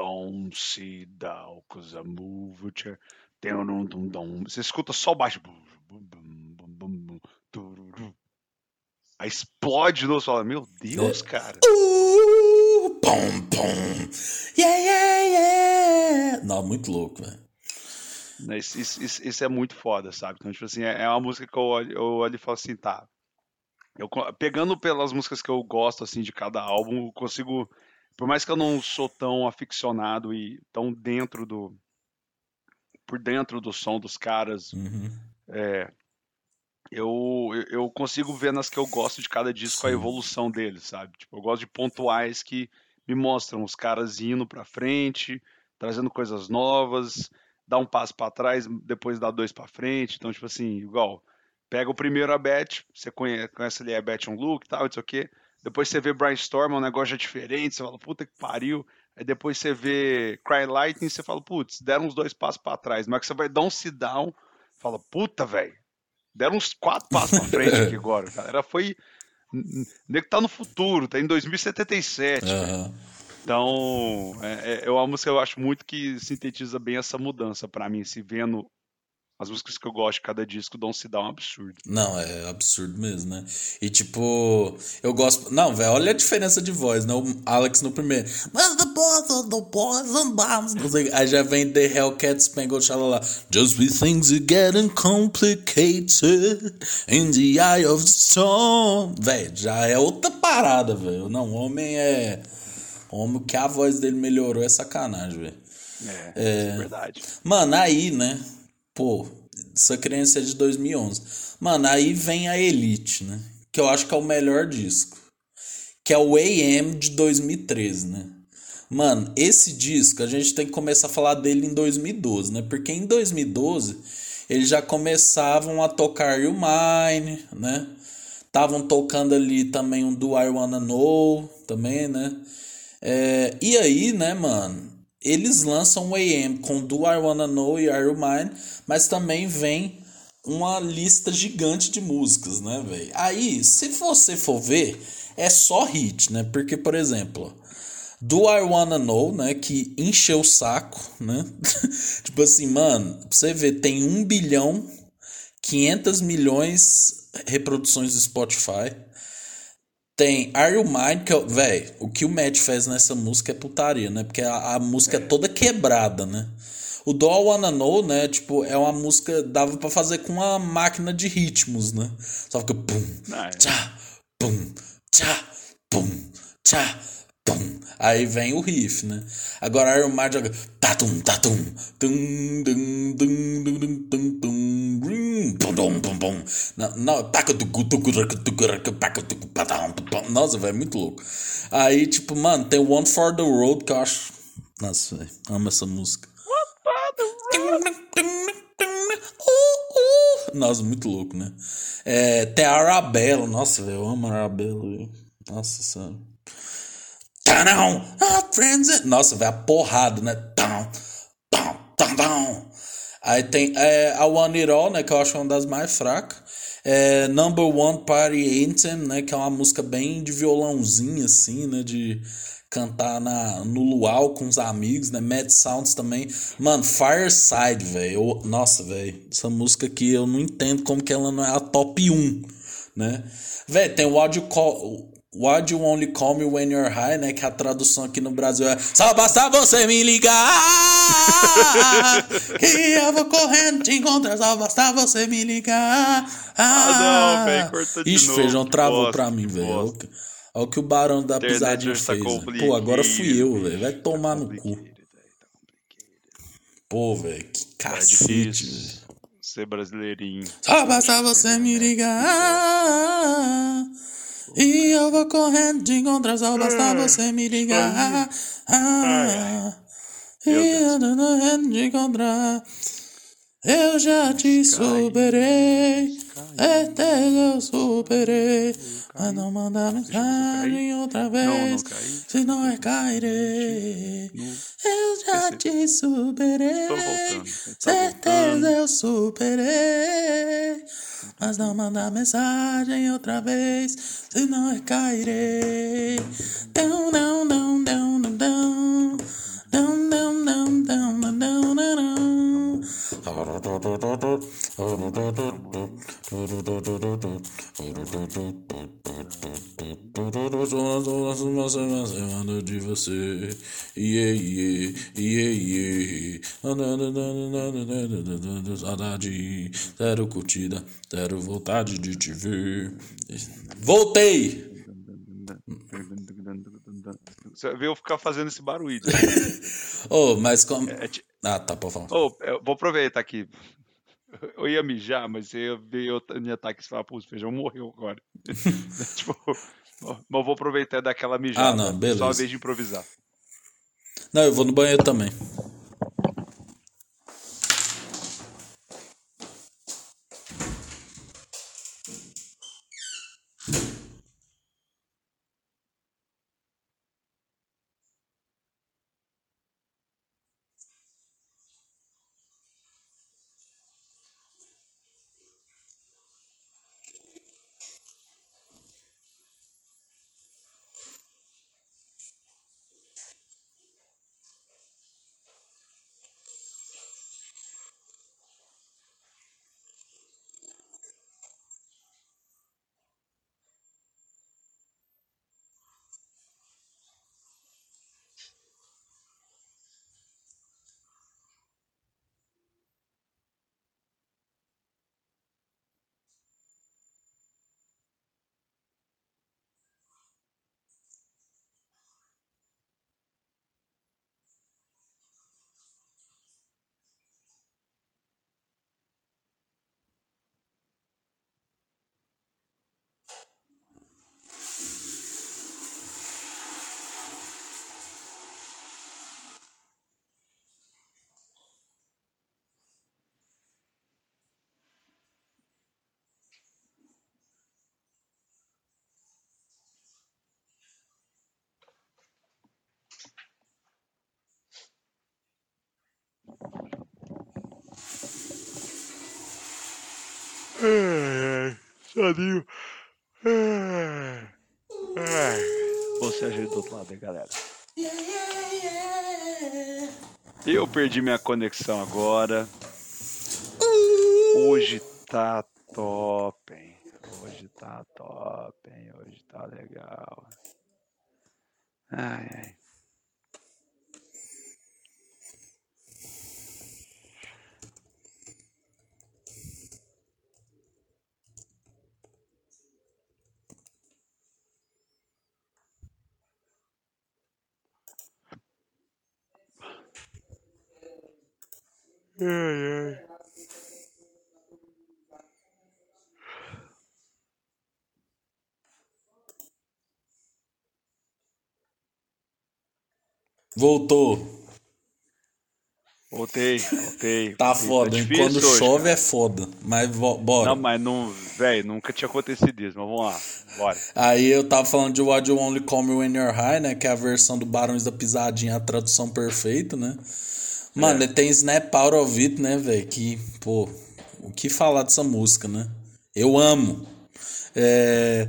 Don't Sit Down, cause I move your chair, Dum, dum, você escuta só o baixo. Aí explode de novo, você fala, meu Deus, cara. Uh, pom, pom. Yeah, yeah, yeah. Não, muito louco, velho. Né, Isso, isso- isso- é muito foda, sabe? Então, tipo assim, é é uma música que eu olho, eu olho e falo assim, tá. Eu, pegando pelas músicas que eu gosto, assim, de cada álbum, eu consigo. Por mais que eu não sou tão aficionado e tão dentro do. Por dentro do som dos caras, Uhum. é, eu, eu- consigo ver nas que eu gosto de cada disco a Sim. evolução deles, sabe? Tipo, eu gosto de pontuais que me mostram os caras indo pra frente, trazendo coisas novas, dá um passo pra trás, depois dá dois pra frente. Então, tipo assim, igual, pega o primeiro a Beth, você conhece, conhece ali a Beth on Look e tal, não sei o quê. Depois você vê Brainstorm, é um negócio já diferente, você fala, puta que pariu. Aí depois você vê Cry Lightning, você fala, putz, deram uns dois passos pra trás. Mas que você vai dar um sit down, fala, puta, velho, deram uns quatro passos pra frente aqui (laughs) agora. Galera foi. n- Nego tá no futuro, tá em 2077. velho. Aham. Então, é, é- é uma música que eu acho muito que sintetiza bem essa mudança pra mim, se vendo as músicas que eu gosto de cada disco, dão se dá um absurdo. Não, é absurdo mesmo, né? E tipo, eu gosto. Não, velho, olha a diferença de voz, né? O Alex no primeiro. Mas the boys are the boys and bombs. Aí já vem The Hellcat Spangled Shalala. Just with things are getting complicated in the eye of the storm. Velho, já é outra parada, velho. Não, o homem é. O homem que a voz dele melhorou é sacanagem, velho. É, é verdade. Mano, aí, né? Pô, essa criança é de 2011. Mano, aí vem a Elite, né? Que eu acho que é o melhor disco. Que é o AM de 2013, né? Mano, esse disco a gente tem que começar a falar dele em 2012, né? Porque em 2012 eles já começavam a tocar You Mine, né? Estavam tocando ali também um Do I Wanna Know, também, né? É, e aí, né, mano? Eles lançam o AM com Do I Wanna Know e Are You Mine, mas também vem uma lista gigante de músicas, né, velho? Aí, se você for ver, é só hit, né? Porque, por exemplo, do I Wanna Know, né? Que encheu o saco, né? (laughs) tipo assim, mano, pra você ver, tem 1 bilhão 500 milhões reproduções do Spotify. Tem Are You Mine, que, velho, o que o Matt fez nessa música é putaria, né? Porque a, a música é toda quebrada, né? O Do I Wanna Know, né? Tipo, é uma música dava para fazer com uma máquina de ritmos, né? Só fica pum, tchá, pum, tchá, pum, tchá, Aí vem o riff, né? Agora Iron Man joga tatum, tatum, tum, dum, dum, dum, dum, dum, dum, rim, pum, pum, pum, pum. Não, não, nossa, velho, muito louco. Aí, tipo, mano, tem One for the Road que eu acho. Nossa, velho, amo essa música. Nossa, muito louco, né? É, tem a Arabella. Nossa, velho, eu amo a Arabella. Nossa senhora. Nossa, velho, a porrada, né? Aí tem é, a One It All, né? Que eu acho uma das mais fracas. É, Number One Party Anthem, né? Que é uma música bem de violãozinho, assim, né? De cantar na, no luau com os amigos, né? Mad Sounds também. Mano, Fireside, velho. Nossa, velho. Essa música aqui eu não entendo como que ela não é a top 1, né? Velho, tem What You Call... Why You Only Call Me When You're High, né? Que a tradução aqui no Brasil é Só basta você me ligar Que (laughs) eu vou correndo te encontrar Só basta você me ligar Ah, não, velho, corta de Ixi, novo. feijão travou Bosta, pra mim, velho. Olha o que- o Barão da Internet Pisadinha tá fez. né? Pô, agora fui eu, velho. Vai tomar no cu. Tá. Pô, velho, que cacete. velho. ser brasileirinho. Só basta você me ligar. E eu vou correndo te encontrar. Só basta você me ligar. Ah, e eu tô correndo te encontrar. Eu já te superei. Certeza eu superei. Mas não mandar mensagem outra Não, vez. não caí. Senão eu cairei. Eu já te superei. Tá Certeza eu superei. Mas não mandar mensagem outra vez. Senão eu cairei. Dão, dão, dão, dão, dão, dão. Dão. Semana de você, yeah, yeah, yeah, yeah. Saudade, zero curtida, zero vontade de te ver. Voltei! Você viu eu ficar fazendo esse barulho. (laughs) Oh, mas como. É ti- Ah, tá, pode falar. Ô, eu vou aproveitar aqui. Eu ia mijar, mas eu vi minha ataque e falar, pô, o feijão morreu agora. (laughs) (laughs) tipo, mas eu vou aproveitar e dar aquela mijada. Ah, não, beleza. Só a vez de improvisar. Não, eu vou no banheiro também. Ai. Você ajeita do outro lado aí, galera. Eu perdi minha conexão agora. Hoje tá top, hein? Hoje tá top, hein? Hoje tá legal. Ai, ai. Ai, ai. Voltou. Voltei, voltei. Tá voltei. foda, hein? difícil Quando hoje, chove cara. é foda. Mas bora. Não, mas não, velho, nunca tinha acontecido isso, mas vamos lá, bora. Aí eu tava falando de What You Only Call Me When You're High, né? Que é a versão do Barões da Pisadinha, a tradução perfeita, né? Mano, tem Snap Out of It, né, velho? Que, pô, o que falar dessa música, né? Eu amo. É,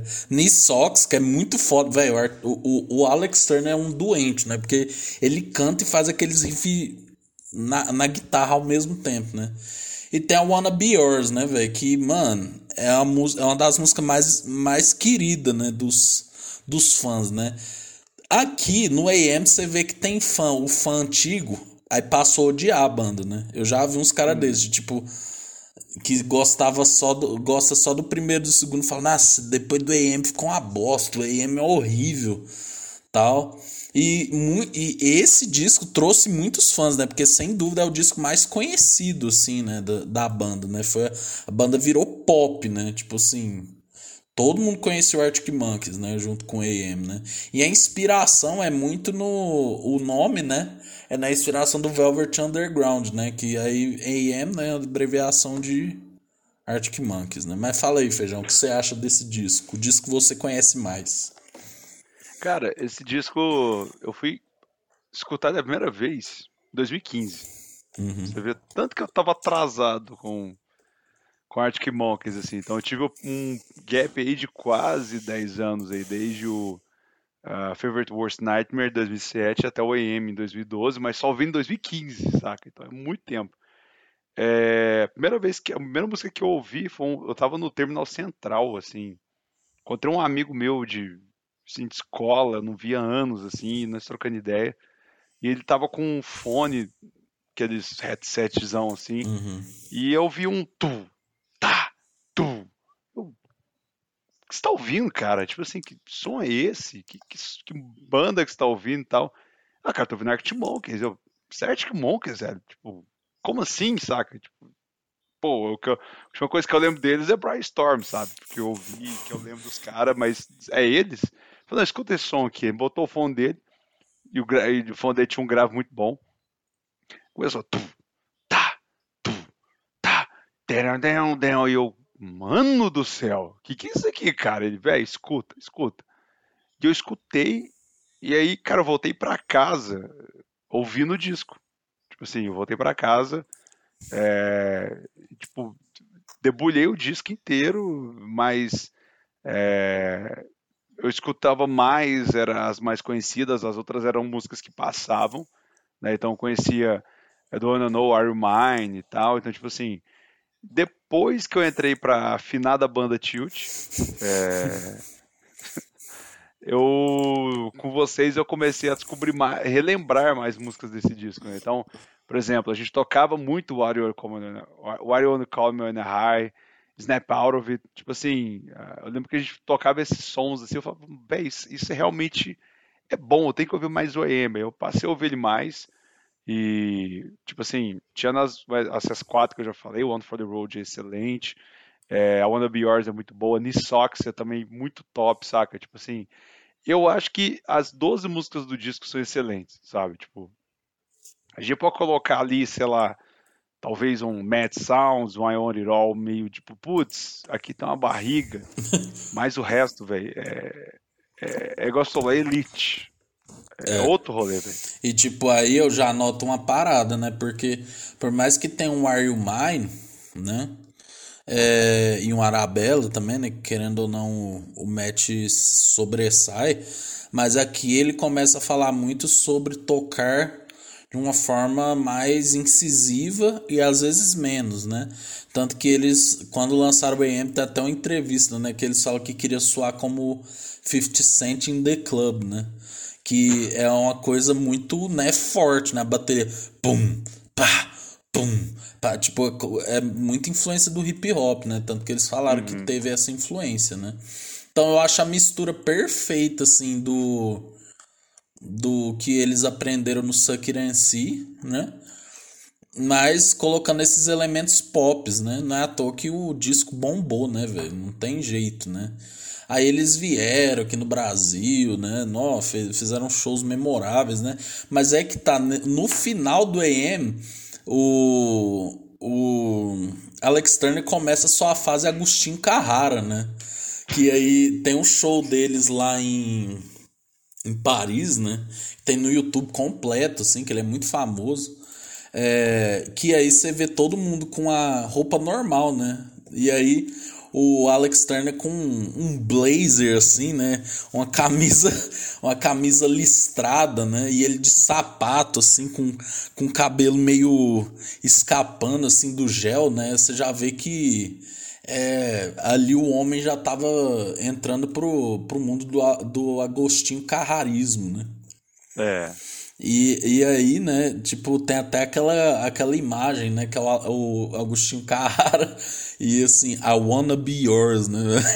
Socks, que é muito foda, velho. O, o, o Alex Turner é um doente, né? Porque ele canta e faz aqueles riffs na, na guitarra ao mesmo tempo, né? E tem a Wanna Be Yours, né, velho? Que, mano, é, a é uma das músicas mais, mais queridas, né? Dos, dos fãs, né? Aqui no AM você vê que tem fã, o fã antigo, aí passou a odiar a banda, né? Eu já vi uns caras desses, de, tipo, que gostava só do, gosta só do primeiro e do segundo, fala, nossa, depois do AM ficou uma bosta, o AM é horrível, tal. E, e esse disco trouxe muitos fãs, né? Porque sem dúvida é o disco mais conhecido, assim, né? Da, da banda, né? Foi, a- a banda virou pop, né? Tipo assim, todo mundo conhecia o Arctic Monkeys, né? Junto com o AM, né? E a inspiração é muito no... O nome, né? É na inspiração do Velvet Underground, né? Que aí AM, né? É a abreviação de Arctic Monkeys, né? Mas fala aí, Feijão, o que você acha desse disco? O disco que você conhece mais. Cara, esse disco eu fui escutar da primeira vez em 2015. Uhum. Você vê tanto que eu tava atrasado com com Arctic Monkeys assim. Então eu tive um gap aí de quase 10 anos aí, desde o Favorite Worst Nightmare 2007 até o AM em 2012, mas só vim em 2015, saca? Então é muito tempo. É, a primeira vez que a primeira música que eu ouvi foi um- eu tava no Terminal Central assim. Encontrei um amigo meu de, assim, de escola, não via anos assim, nós trocando ideia. E ele tava com um fone, aqueles headsetzão assim, Uhum. e eu vi um tu, tá, tu. Eu, o que você tá ouvindo, cara? Tipo assim, que som é esse? Que, que, que banda que você tá ouvindo e tal? Ah, cara, tô ouvindo Arctic Monkeys. Eu, você é Arctic Monkeys, velho? Tipo, como assim, saca? Tipo, pô, eu- a última coisa que eu lembro deles é Brian Storm, sabe? Porque eu ouvi, que eu lembro dos caras, mas é eles? Falei, escuta esse som aqui. Ele botou o fone dele, e o, e o fone dele tinha um grave muito bom. Começou, tu, tá, tu, tá, deram, deram, deram, e eu, mano do céu, que que é isso aqui, cara? Ele, velho, escuta, escuta. E eu escutei, e aí, cara, eu voltei pra casa ouvindo o disco. Tipo assim, eu voltei pra casa, é, tipo, debulhei o disco inteiro, mas é, eu escutava mais, eram as mais conhecidas, as outras eram músicas que passavam, né? Então eu conhecia I Don't Wanna Know Are You Mine e tal, então tipo assim, depois que eu entrei pra afinada banda Tilt, é, (laughs) eu com vocês eu comecei a descobrir mais, relembrar mais músicas desse disco, né? Então, por exemplo, a gente tocava muito Warrior on the Call Me on the High, Snap Out of It, tipo assim, ah, eu lembro que a gente tocava esses sons assim, eu falava, isso, isso realmente é bom, eu tenho que ouvir mais o eu passei a ouvir ele mais e, tipo assim, tirando as, essas quatro que eu já falei, One for the Road é excelente, é, a Wanna Be Yours é muito boa, Socks é também muito top, saca? Tipo assim, eu acho que as 12 músicas do disco são excelentes, sabe? Tipo, a gente pode colocar ali, sei lá, talvez um Mad Sounds, um I Want It All, meio tipo, putz, aqui tem uma barriga, (laughs) mas o resto, velho, é, é, é falei, Elite. É, É. outro rolê, velho. E tipo, aí eu já noto uma parada, né? Porque por mais que tenha um Are You Mine, né? é, e um Arabella também, né? Querendo ou não, o match sobressai. Mas aqui ele começa a falar muito sobre tocar de uma forma mais incisiva e às vezes menos, né? Tanto que eles, quando lançaram o AM, tem até uma entrevista, né? Que eles falam que queria soar como 50 Cent in the Club, né? Que é uma coisa muito, né, forte, né? A bateria, pum, pá, pum, pá. Tipo, é muita influência do hip hop, né? Tanto que eles falaram que teve essa influência, né? Então eu acho a mistura perfeita, assim, do do que eles aprenderam no Sucker MC, né? Mas colocando esses elementos pops, né? Não é à toa que o disco bombou, né, velho? Não tem jeito, né? Aí eles vieram aqui no Brasil, né? Nó, fizeram shows memoráveis, né? Mas é que tá né? no final do AM, o, o Alex Turner começa sua fase Agostinho Carrara, né? Que aí tem um show deles lá em em Paris, né? Tem no YouTube completo, assim, que ele é muito famoso. É, que aí você vê todo mundo com a roupa normal, né? E aí o Alex Turner com um, blazer assim, né? Uma camisa, (laughs) uma camisa listrada, né? E ele de sapato assim com com cabelo meio escapando assim do gel, né? Você já vê que é, ali o homem já estava entrando pro, pro mundo do, do Agostinho Carrarismo, né? É. E, e aí, né, tipo, tem até aquela, aquela imagem, né, que é o, o Agostinho Carrara (laughs) e assim, I wanna be yours, né? (laughs)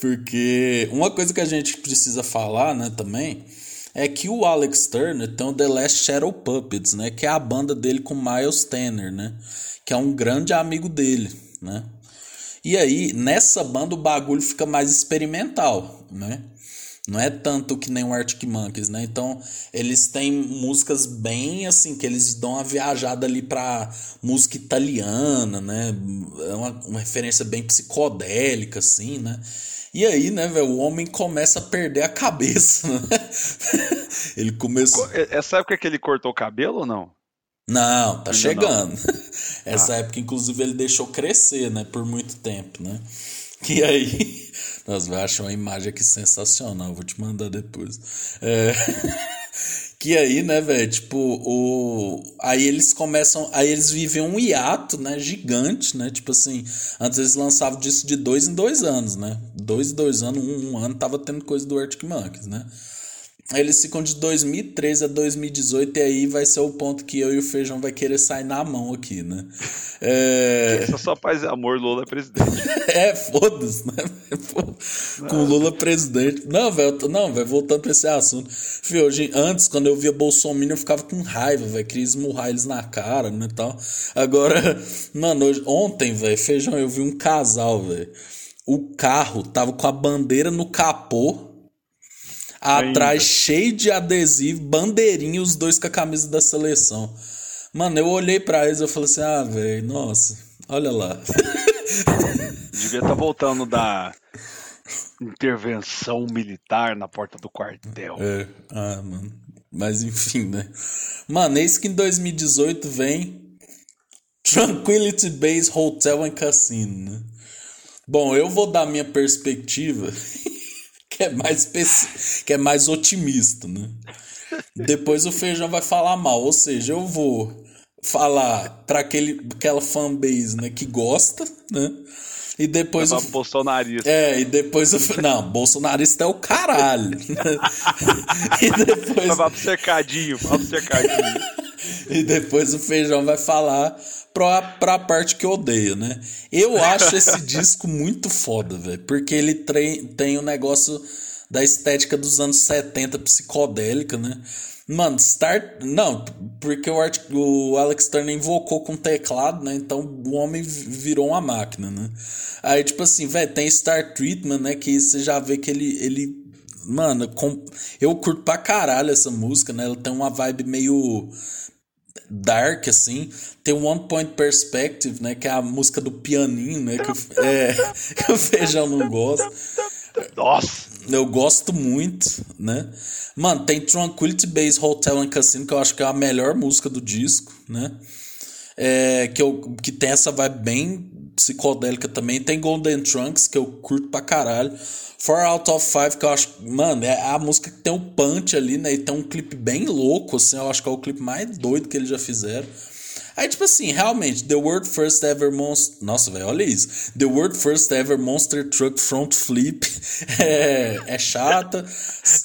Porque uma coisa que a gente precisa falar, né, também, é que o Alex Turner tem o The Last Shadow Puppets, né, que é a banda dele com Miles Tanner, né? que é um grande amigo dele, né? E aí, nessa banda o bagulho fica mais experimental, né? Não é tanto que nem o Arctic Monkeys, né? Então, eles têm músicas bem assim, que eles dão uma viajada ali pra música italiana, né? É uma, uma referência bem psicodélica, assim, né? E aí, né, velho, o homem começa a perder a cabeça, né? (laughs) ele começou. Essa época que ele cortou o cabelo ou não? Não, tá Ainda chegando. Não. (laughs) Essa ah. época, inclusive, ele deixou crescer, né? Por muito tempo, né? Que aí. Nós vai achar uma imagem aqui sensacional, vou te mandar depois. É... (laughs) que aí, né, velho, tipo, o... aí eles começam, aí eles vivem um hiato, né, gigante, né, tipo assim, antes eles lançavam disso de dois em dois anos, né, dois em dois anos, um, um ano tava tendo coisa do Arctic Monkeys, né, eles ficam de 2013 a 2018 e aí vai ser o ponto que eu e o Feijão vai querer sair na mão aqui, né? É... (laughs) Essa só paz e amor, Lula é presidente. (laughs) é, foda-se, né? Com Lula presidente. Não, velho, não, velho, voltando pra esse assunto. Fio, hoje, antes, quando eu via Bolsonaro, eu ficava com raiva, velho, queria esmurrar eles na cara, né, tal. Agora, (laughs) mano, hoje, ontem, velho, Feijão, eu vi um casal, velho. O carro tava com a bandeira no capô Atrás, cheio de adesivo, bandeirinha, os dois com a camisa da seleção. Mano, eu olhei pra eles e falei assim: ah, velho, nossa, olha lá. (laughs) Devia estar tá voltando da intervenção militar na porta do quartel. É, ah, mano. Mas enfim, né? Mano, eis que em 2018 vem Tranquility Base Hotel and Casino, né? Bom, eu vou dar minha perspectiva (laughs) que é mais que é mais otimista, né? Depois o feijão vai falar mal, ou seja, eu vou falar para aquele aquela fanbase, né, que gosta, né? E depois o bolsonarista. É, e depois o não, bolsonarista é o caralho. Né? (laughs) e depois vai pro cercadinho, vai pro cercadinho. (laughs) e depois o feijão vai falar pra, pra parte que eu odeio, né? Eu (laughs) acho esse disco muito foda, velho. Porque ele tem o um negócio da estética dos anos 70 psicodélica, né? Mano, Star. Não, porque o, Art... o Alex Turner invocou com teclado, né? Então o homem virou uma máquina, né? Aí, tipo assim, velho, tem Star Treatment, né? Que você já vê que ele. ele mano, com... eu curto pra caralho essa música, né? Ela tem uma vibe meio dark, assim. Tem One Point Perspective, né? Que é a música do pianinho, né? Que, o, é, (laughs) que o Feijão não gosta. Nossa! Eu gosto muito, né? Mano, tem Tranquility Base Hotel and Casino, que eu acho que é a melhor música do disco, né? é, que, eu, que tem essa vibe bem psicodélica também. Tem Golden Trunks, que eu curto pra caralho. Four Out of Five, que eu acho, mano, é a música que tem o um punch ali, né? E tem um clipe bem louco, assim, eu acho que é o clipe mais doido que eles já fizeram. Aí, tipo assim, realmente, The World First Ever Monster. Nossa, velho, olha isso. The World First Ever Monster Truck Front Flip (laughs) é, é chata.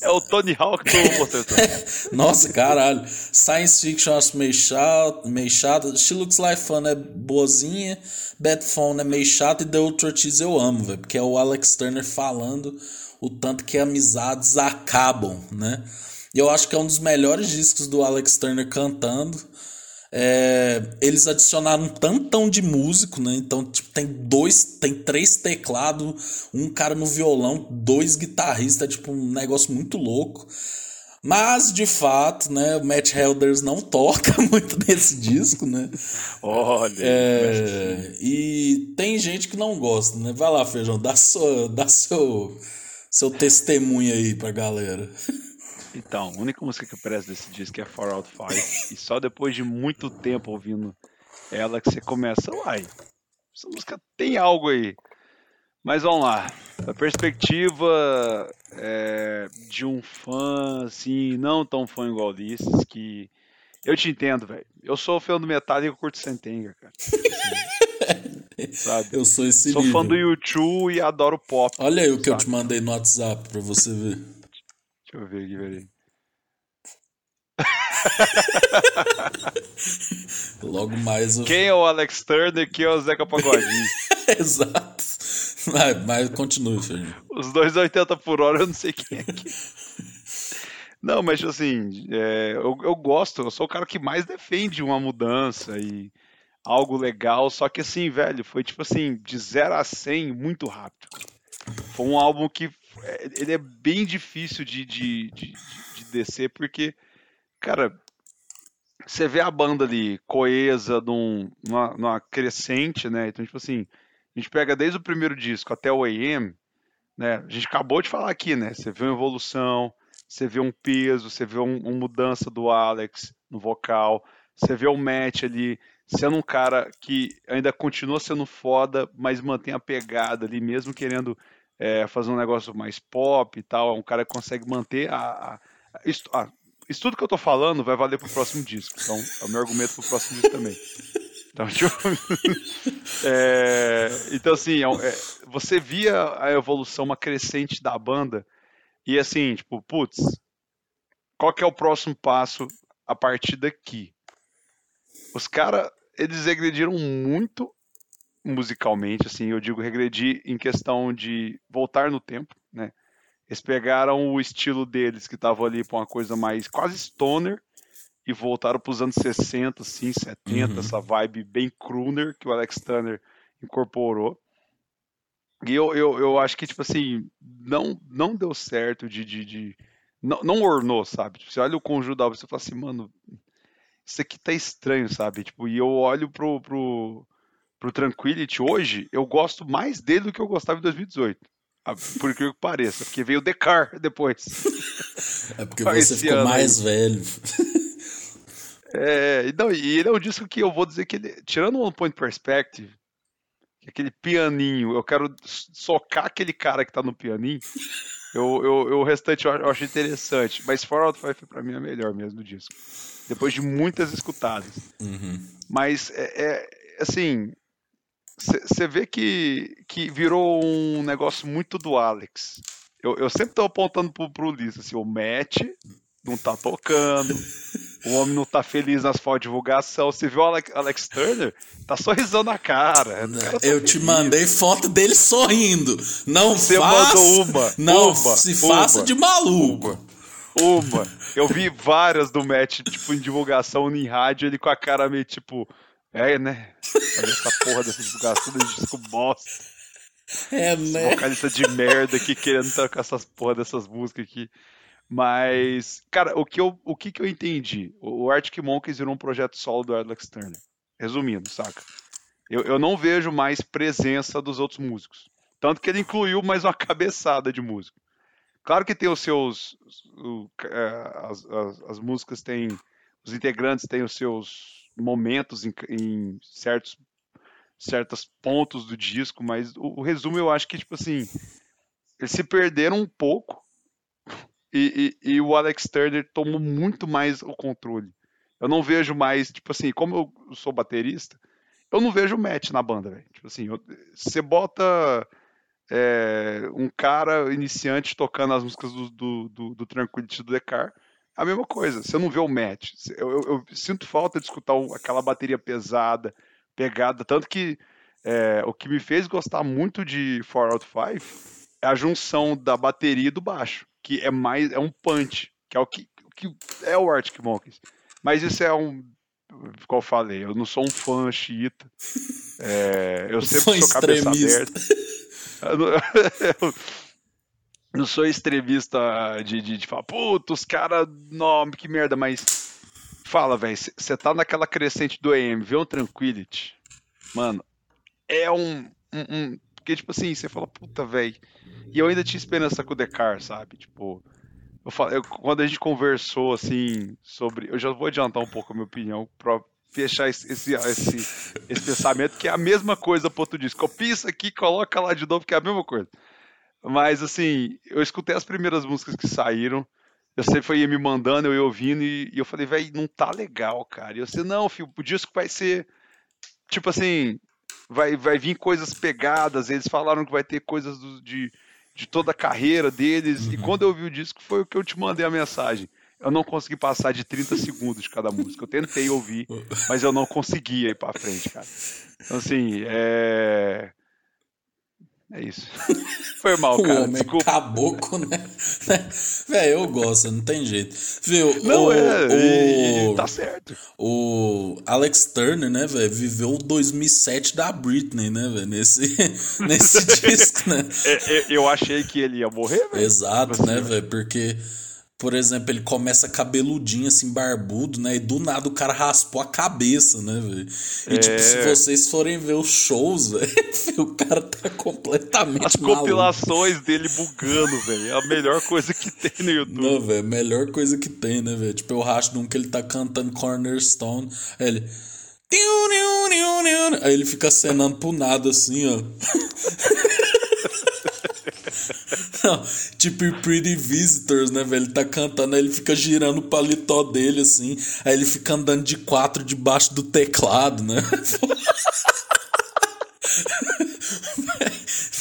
É o Tony Hawk do. (laughs) Nossa, caralho. Science Fiction acho meio chato, meio chato. She Looks Like Fun é boazinha. Bad Phone é meio chato. E The Ultra Cheese eu amo, velho. Porque é o Alex Turner falando o tanto que amizades acabam, né? E eu acho que é um dos melhores discos do Alex Turner cantando. É, eles adicionaram um tantão de músico, né? Então, tipo, tem dois, tem três teclados, um cara no violão, dois guitarristas, tipo, um negócio muito louco. Mas, de fato, né, o Matt Helders não (laughs) toca muito nesse disco, né? Olha. É, e tem gente que não gosta, né? Vai lá, Feijão, dá, sua, dá seu, seu testemunho aí pra galera. (laughs) Então, a única música que eu presto desse disco é Far Out Five. e só depois de muito tempo ouvindo ela que você começa, uai, essa música tem algo aí. Mas vamos lá. A perspectiva é, de um fã, assim, não tão fã igual Ulisses, que. Eu te entendo, velho. Eu sou fã do Metallica e eu curto Sentenga, cara. Assim, (laughs) sabe? Eu sou esse Sou nível. fã do YouTube e adoro pop. Olha aí o que eu te mandei no WhatsApp pra você ver. Deixa eu ver aqui, peraí. (laughs) Logo mais. O... Quem é o Alex Turner quem é o Zeca Pagodinho? (laughs) Exato. Mas, mas continue, Fernando. Os dois 80 por hora eu não sei quem é que. Não, mas assim, é, eu, eu gosto, eu sou o cara que mais defende uma mudança e algo legal, só que assim, velho, foi tipo assim, de 0 a 100 muito rápido. Foi um álbum que é, ele é bem difícil de, de, de, de descer, porque, cara, você vê a banda ali coesa num, numa, numa, crescente, né? Então, tipo assim, a gente pega desde o primeiro disco até o AM, né? A gente acabou de falar aqui, né? Você vê uma evolução, você vê um peso, você vê um, uma mudança do Alex no vocal, você vê o Matt ali sendo um cara que ainda continua sendo foda, mas mantém a pegada ali, mesmo querendo é, fazer um negócio mais pop e tal. É um cara que consegue manter a. a, a ah, isso, tudo que eu tô falando vai valer pro próximo disco. Então, é o meu argumento pro próximo disco também. Então, (laughs) tipo, é, então assim, é, é, você via a evolução, uma crescente da banda, e assim, tipo, putz, qual que é o próximo passo a partir daqui? Os caras, eles regrediram muito musicalmente, assim, eu digo regredir em questão de voltar no tempo, né? Eles pegaram o estilo deles, que estava ali para uma coisa mais quase stoner, e voltaram para os anos 60, assim, 70, uhum. essa vibe bem crooner que o Alex Turner incorporou. E eu, eu, eu acho que, tipo assim, não, não deu certo de. de, de não, não ornou, sabe? Tipo, você olha o conjunto da obra e você fala assim, mano, isso aqui tá estranho, sabe? Tipo, e eu olho pro, pro, pro Tranquility hoje, eu gosto mais dele do que eu gostava em 2018. Por incrível que pareça, porque veio o The Car (laughs) depois. É porque você ficou mais aí. velho. É, não, e ele é um disco que eu vou dizer que ele, tirando o One Point Perspective, aquele pianinho, eu quero socar aquele cara que tá no pianinho. Eu, eu, eu o restante eu, acho interessante, mas For Out Five pra mim é melhor mesmo do disco. Depois de muitas escutadas. Uhum. Mas é, é assim, você vê que, que virou um negócio muito do Alex. Eu, eu sempre tô apontando pro, pro Ulisses, assim, o Matt não tá tocando, o homem não tá feliz nas fotos de divulgação. Você viu o Alex, Alex Turner? Tá sorrisando na cara. cara tá eu feliz. te mandei foto dele sorrindo. Não Você faça, mandou uma. Não uma, se faça uma, de maluco. Uma. uma. Eu vi várias do Matt, tipo, em divulgação em rádio, ele com a cara meio tipo é, né? Olha essa porra dessa divulgação de disco bosta. É, né? Vocalista de merda aqui querendo tocar essas porra dessas músicas aqui. Mas, cara, o que, eu, o que, que eu entendi? O Arctic Monkeys virou um projeto solo do Alex Turner. Resumindo, saca? Eu, eu não vejo mais presença dos outros músicos. Tanto que ele incluiu mais uma (laughs) cabeçada de músico. Claro que tem os seus. O, é, as, as, as músicas têm. Os integrantes têm os seus momentos, em, em certos certos pontos do disco, mas o, o, resumo eu acho que, tipo assim, eles se perderam um pouco e, e, e, o Alex Turner tomou muito mais o controle. Eu não vejo mais, tipo assim, como eu sou baterista, eu não vejo match na banda. Tipo assim, você bota é, um cara iniciante tocando as músicas do, do, do, do Tranquility do Decar, a mesma coisa, você não vê o match. Eu, eu, eu sinto falta de escutar aquela bateria pesada, pegada, tanto que é, o que me fez gostar muito de 4 Out 5 é a junção da bateria e do baixo, que é mais é um punch, que é o que, que é o Arctic Monkeys. Mas isso é um como eu falei, eu não sou um fã xiita. É, eu sempre sou cabeça aberta. Eu não, (laughs) eu não sou extremista de, de, de falar, puta, os caras, que merda, mas fala, velho, você tá naquela crescente do AM, vê um Tranquility, mano, é um, um, um porque, tipo assim, você fala, puta, velho, e eu ainda tinha esperança com o Decar, sabe, tipo, eu, eu, quando a gente conversou, assim, sobre, eu já vou adiantar um pouco a minha opinião, pra fechar esse, esse, esse, esse pensamento, que é a mesma coisa pro outro disco. Copia aqui, coloca lá de novo, que é a mesma coisa. Mas, assim, eu escutei as primeiras músicas que saíram, eu sempre foi me mandando, eu ia ouvindo, e, e eu falei, velho, não tá legal, cara. E eu sei, não, filho, o disco vai ser, tipo assim, vai, vai vir coisas pegadas, eles falaram que vai ter coisas do, de, de toda a carreira deles, uhum. e quando eu ouvi o disco foi o que eu te mandei a mensagem eu não consegui passar de 30 segundos de cada música. Eu tentei ouvir, (laughs) mas eu não conseguia ir pra frente, cara. Então, assim, é. É isso. (laughs) Foi mal, o cara. Homem Desculpa. caboclo, né? (laughs) Velho, eu gosto, não tem jeito. Viu? Não, o, é. O, tá certo. O Alex Turner, né, velho, viveu o 2007 da Britney, né, velho? Nesse, (laughs) nesse disco, né? É, é, eu achei que ele ia morrer, velho. Exato, né, velho? Porque por exemplo, ele começa cabeludinho, assim, barbudo, né? E do nada o cara raspou a cabeça, né, velho? E, é... tipo, se vocês forem ver os shows, (laughs) velho, o cara tá completamente As maluco. compilações dele bugando, velho. É a melhor coisa que tem no YouTube. Não, velho, melhor coisa que tem, né, velho? Tipo, eu racho num que ele tá cantando Cornerstone, aí ele... Aí ele fica acenando pro nada, assim, ó. (laughs) Não, tipo Pretty Visitors, né, velho? Ele tá cantando, aí ele fica girando o paletó dele, assim. Aí ele fica andando de quatro debaixo do teclado, né? (laughs)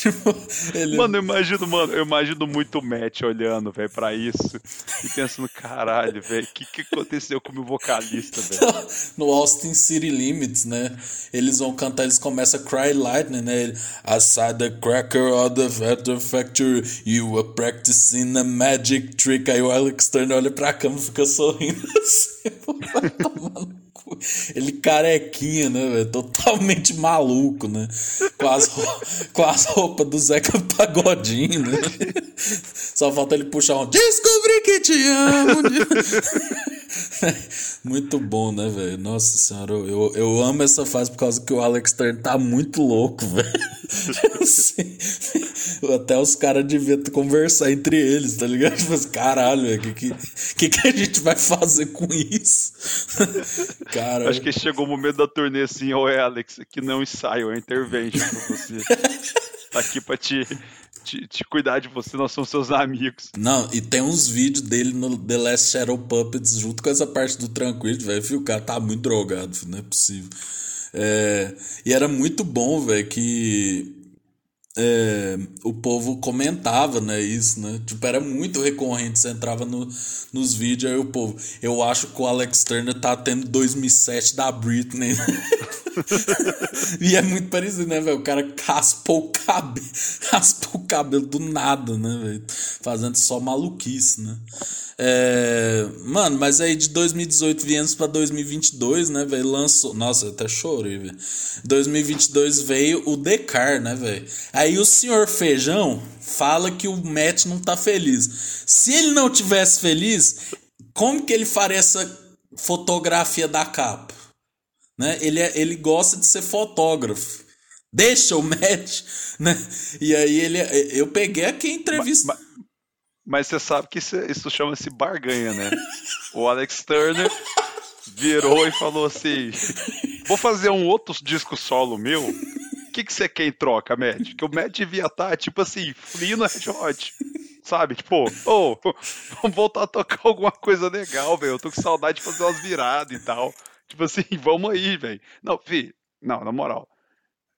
(laughs) tipo, ele... Mano, eu imagino, mano, eu imagino muito o Matt olhando, velho, pra isso e pensando, caralho, velho, o que, que aconteceu com o meu vocalista, velho? (laughs) no Austin City Limits, né? Eles vão cantar, eles começam a Cry Lightning, né? Aside the cracker of the Feather Factory, you were practicing a magic trick. Aí o Alex Turner olha pra cama e fica sorrindo (laughs) assim, (laughs) ele carequinha, né, velho? Totalmente maluco, né? Com as, com as roupas do Zeca Pagodinho, né? (laughs) Só falta ele puxar um Descobri que te amo. (laughs) muito bom, né, velho? Nossa senhora, eu, eu amo essa fase por causa que o Alex Turner tá muito louco, velho. Assim, (laughs) até os caras deviam conversar entre eles, tá ligado? (laughs) Tipo assim, caralho, o que, que, que a gente vai fazer com isso? (laughs) Cara, Acho que chegou o momento da turnê assim, ô Alex, aqui não é ensaio, é intervention pra você. tá aqui pra te te, te, cuidar de você, nós somos seus amigos. Não, e tem uns vídeos dele no The Last Shadow Puppets junto com essa parte do Tranquilo, velho. O cara tá muito drogado, não é possível. É, e era muito bom, velho, que é, o povo comentava, né, isso, né? Tipo, era muito recorrente. Você entrava no, nos vídeos, aí o povo. Eu acho que o Alex Turner tá tendo 2007 da Britney. (laughs) e é muito parecido, né, velho? O cara raspou o cabelo, (laughs) raspou o cabelo do nada, né, velho? Fazendo só maluquice, né? É, mano, mas aí de 2018 viemos pra 2022, né, velho? Lançou. Nossa, eu até chorei, velho. 2022 veio o Decar, né, velho? Aí o senhor Feijão fala que o Matt não tá feliz. Se ele não tivesse feliz, como que ele faria essa fotografia da capa? Né? Ele, é, ele gosta de ser fotógrafo. Deixa o Matt, (laughs) né? E aí ele. Eu peguei aqui a entrevista. Mas, mas, mas você sabe que isso, isso chama-se barganha, né? O Alex Turner virou e falou assim: Vou fazer um outro disco solo meu. O que, que você quer em troca, Matt? Que o Matt devia estar, tipo assim, Flea no Red. Sabe? Tipo, ô, vamos voltar a tocar alguma coisa legal, velho. Eu tô com saudade de fazer umas viradas e tal. Tipo assim, (laughs) vamos aí, velho. Não, fi, não, na moral.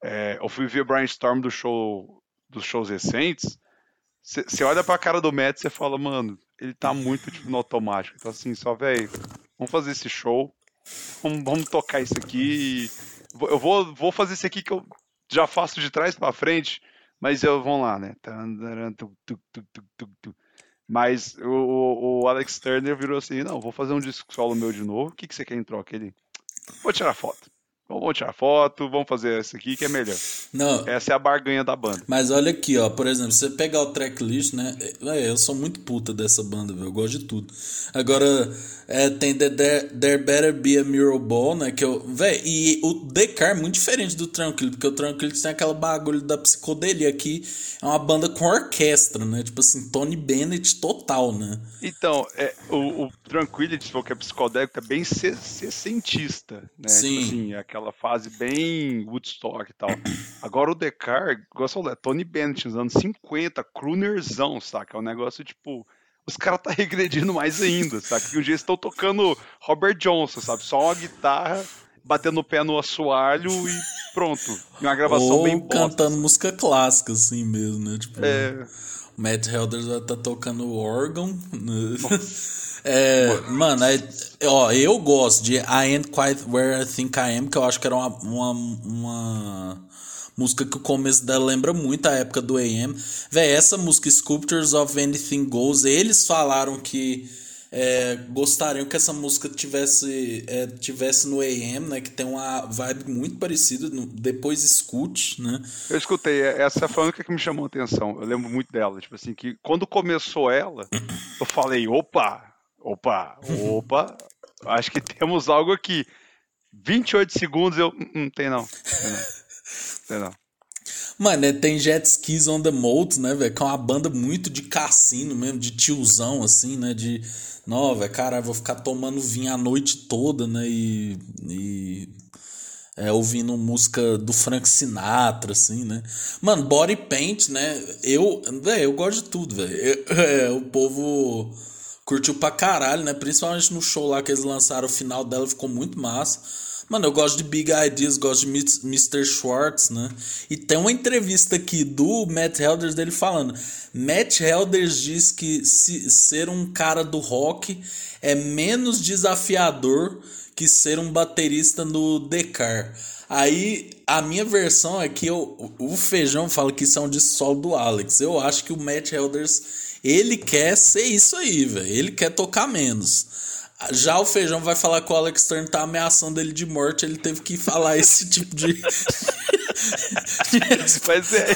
É, eu fui ver Brainstorm do show, dos shows recentes. Você olha pra cara do Matt e você fala, mano, ele tá muito tipo, no automático. Então, assim, só, velho, vamos fazer esse show. Vamos, vamos tocar isso aqui. Eu vou, vou fazer isso aqui que eu já faço de trás pra frente. Mas eu, vamos lá, né? Mas o, o, o Alex Turner virou assim: não, vou fazer um disco solo meu de novo. O que, que você quer em troca? Ele, vou tirar foto. Vamos tirar foto, vamos fazer essa aqui que é melhor. Não, Essa é a barganha da banda. Mas olha aqui, ó, por exemplo, você pegar o tracklist, né? É, eu sou muito puta dessa banda, velho. Eu gosto de tudo. Agora, é, tem The, There, There Better Be a Mural Ball, né? Que eu. Véi, e o Decar é muito diferente do Tranquility, porque o Tranquility tem aquela bagulho da psicodelia aqui. É uma banda com orquestra, né? Tipo assim, Tony Bennett total, né? Então, é, o, o Tranquility, que é psicodélico, é bem se- sessentista, né? Sim. Tipo assim, é aquela fase bem Woodstock e tal. Agora o Decar, gosto de é Tony Bennett, nos anos 50, croonerzão, saca? É um negócio tipo. Os caras tá (laughs) regredindo mais ainda, saca? Que um dia estão tocando Robert Johnson, sabe? Só uma guitarra, batendo o pé no assoalho e pronto. Uma gravação bem Ou bosta. cantando música clássica, assim mesmo, né? Tipo, É, o Matt Helders vai estar tocando órgão. Né? (laughs) É, mano, é- ó, eu gosto de I Ain't Quite Where I Think I Am, que eu acho que era uma, uma, uma música que o começo dela lembra muito a época do AM. Véi, essa música Sculptures of Anything Goes, eles falaram que é, gostariam que essa música tivesse, é, tivesse no AM, né? Que tem uma vibe muito parecida. no- depois escute, né? Eu escutei, é- essa foi a única que me chamou a atenção. Eu lembro muito dela. Tipo assim, que quando começou ela, eu falei, opa, opa, opa, acho que temos algo aqui. 28 segundos eu. "Hum, Não tem não. Tem não. Tem não. Mano, né, tem Jet Skis on the Moat, né, velho? Que é uma banda muito de cassino mesmo, de tiozão, assim, né? De. Não, velho, cara, vou ficar tomando vinho a noite toda, né? E. e é, ouvindo música do Frank Sinatra, assim, né? Mano, Body Paint, né? Eu. Velho, eu gosto de tudo, velho. (laughs) É, o povo curtiu pra caralho, né? Principalmente no show lá que eles lançaram, o final dela ficou muito massa. Mano, eu gosto de Big Ideas, gosto de Mr. Schwartz, né? E tem uma entrevista aqui do Matt Helders dele falando. Matt Helders diz que se, ser um cara do rock é menos desafiador que ser um baterista no Decar. Aí a minha versão é que eu, o Feijão fala que isso é disco solo do Alex. Eu acho que o Matt Helders ele quer ser isso aí, velho. Ele quer tocar menos. Já o Feijão vai falar que o Alex Turner tá ameaçando ele de morte, ele teve que falar (laughs) esse tipo de. (laughs) Mas é,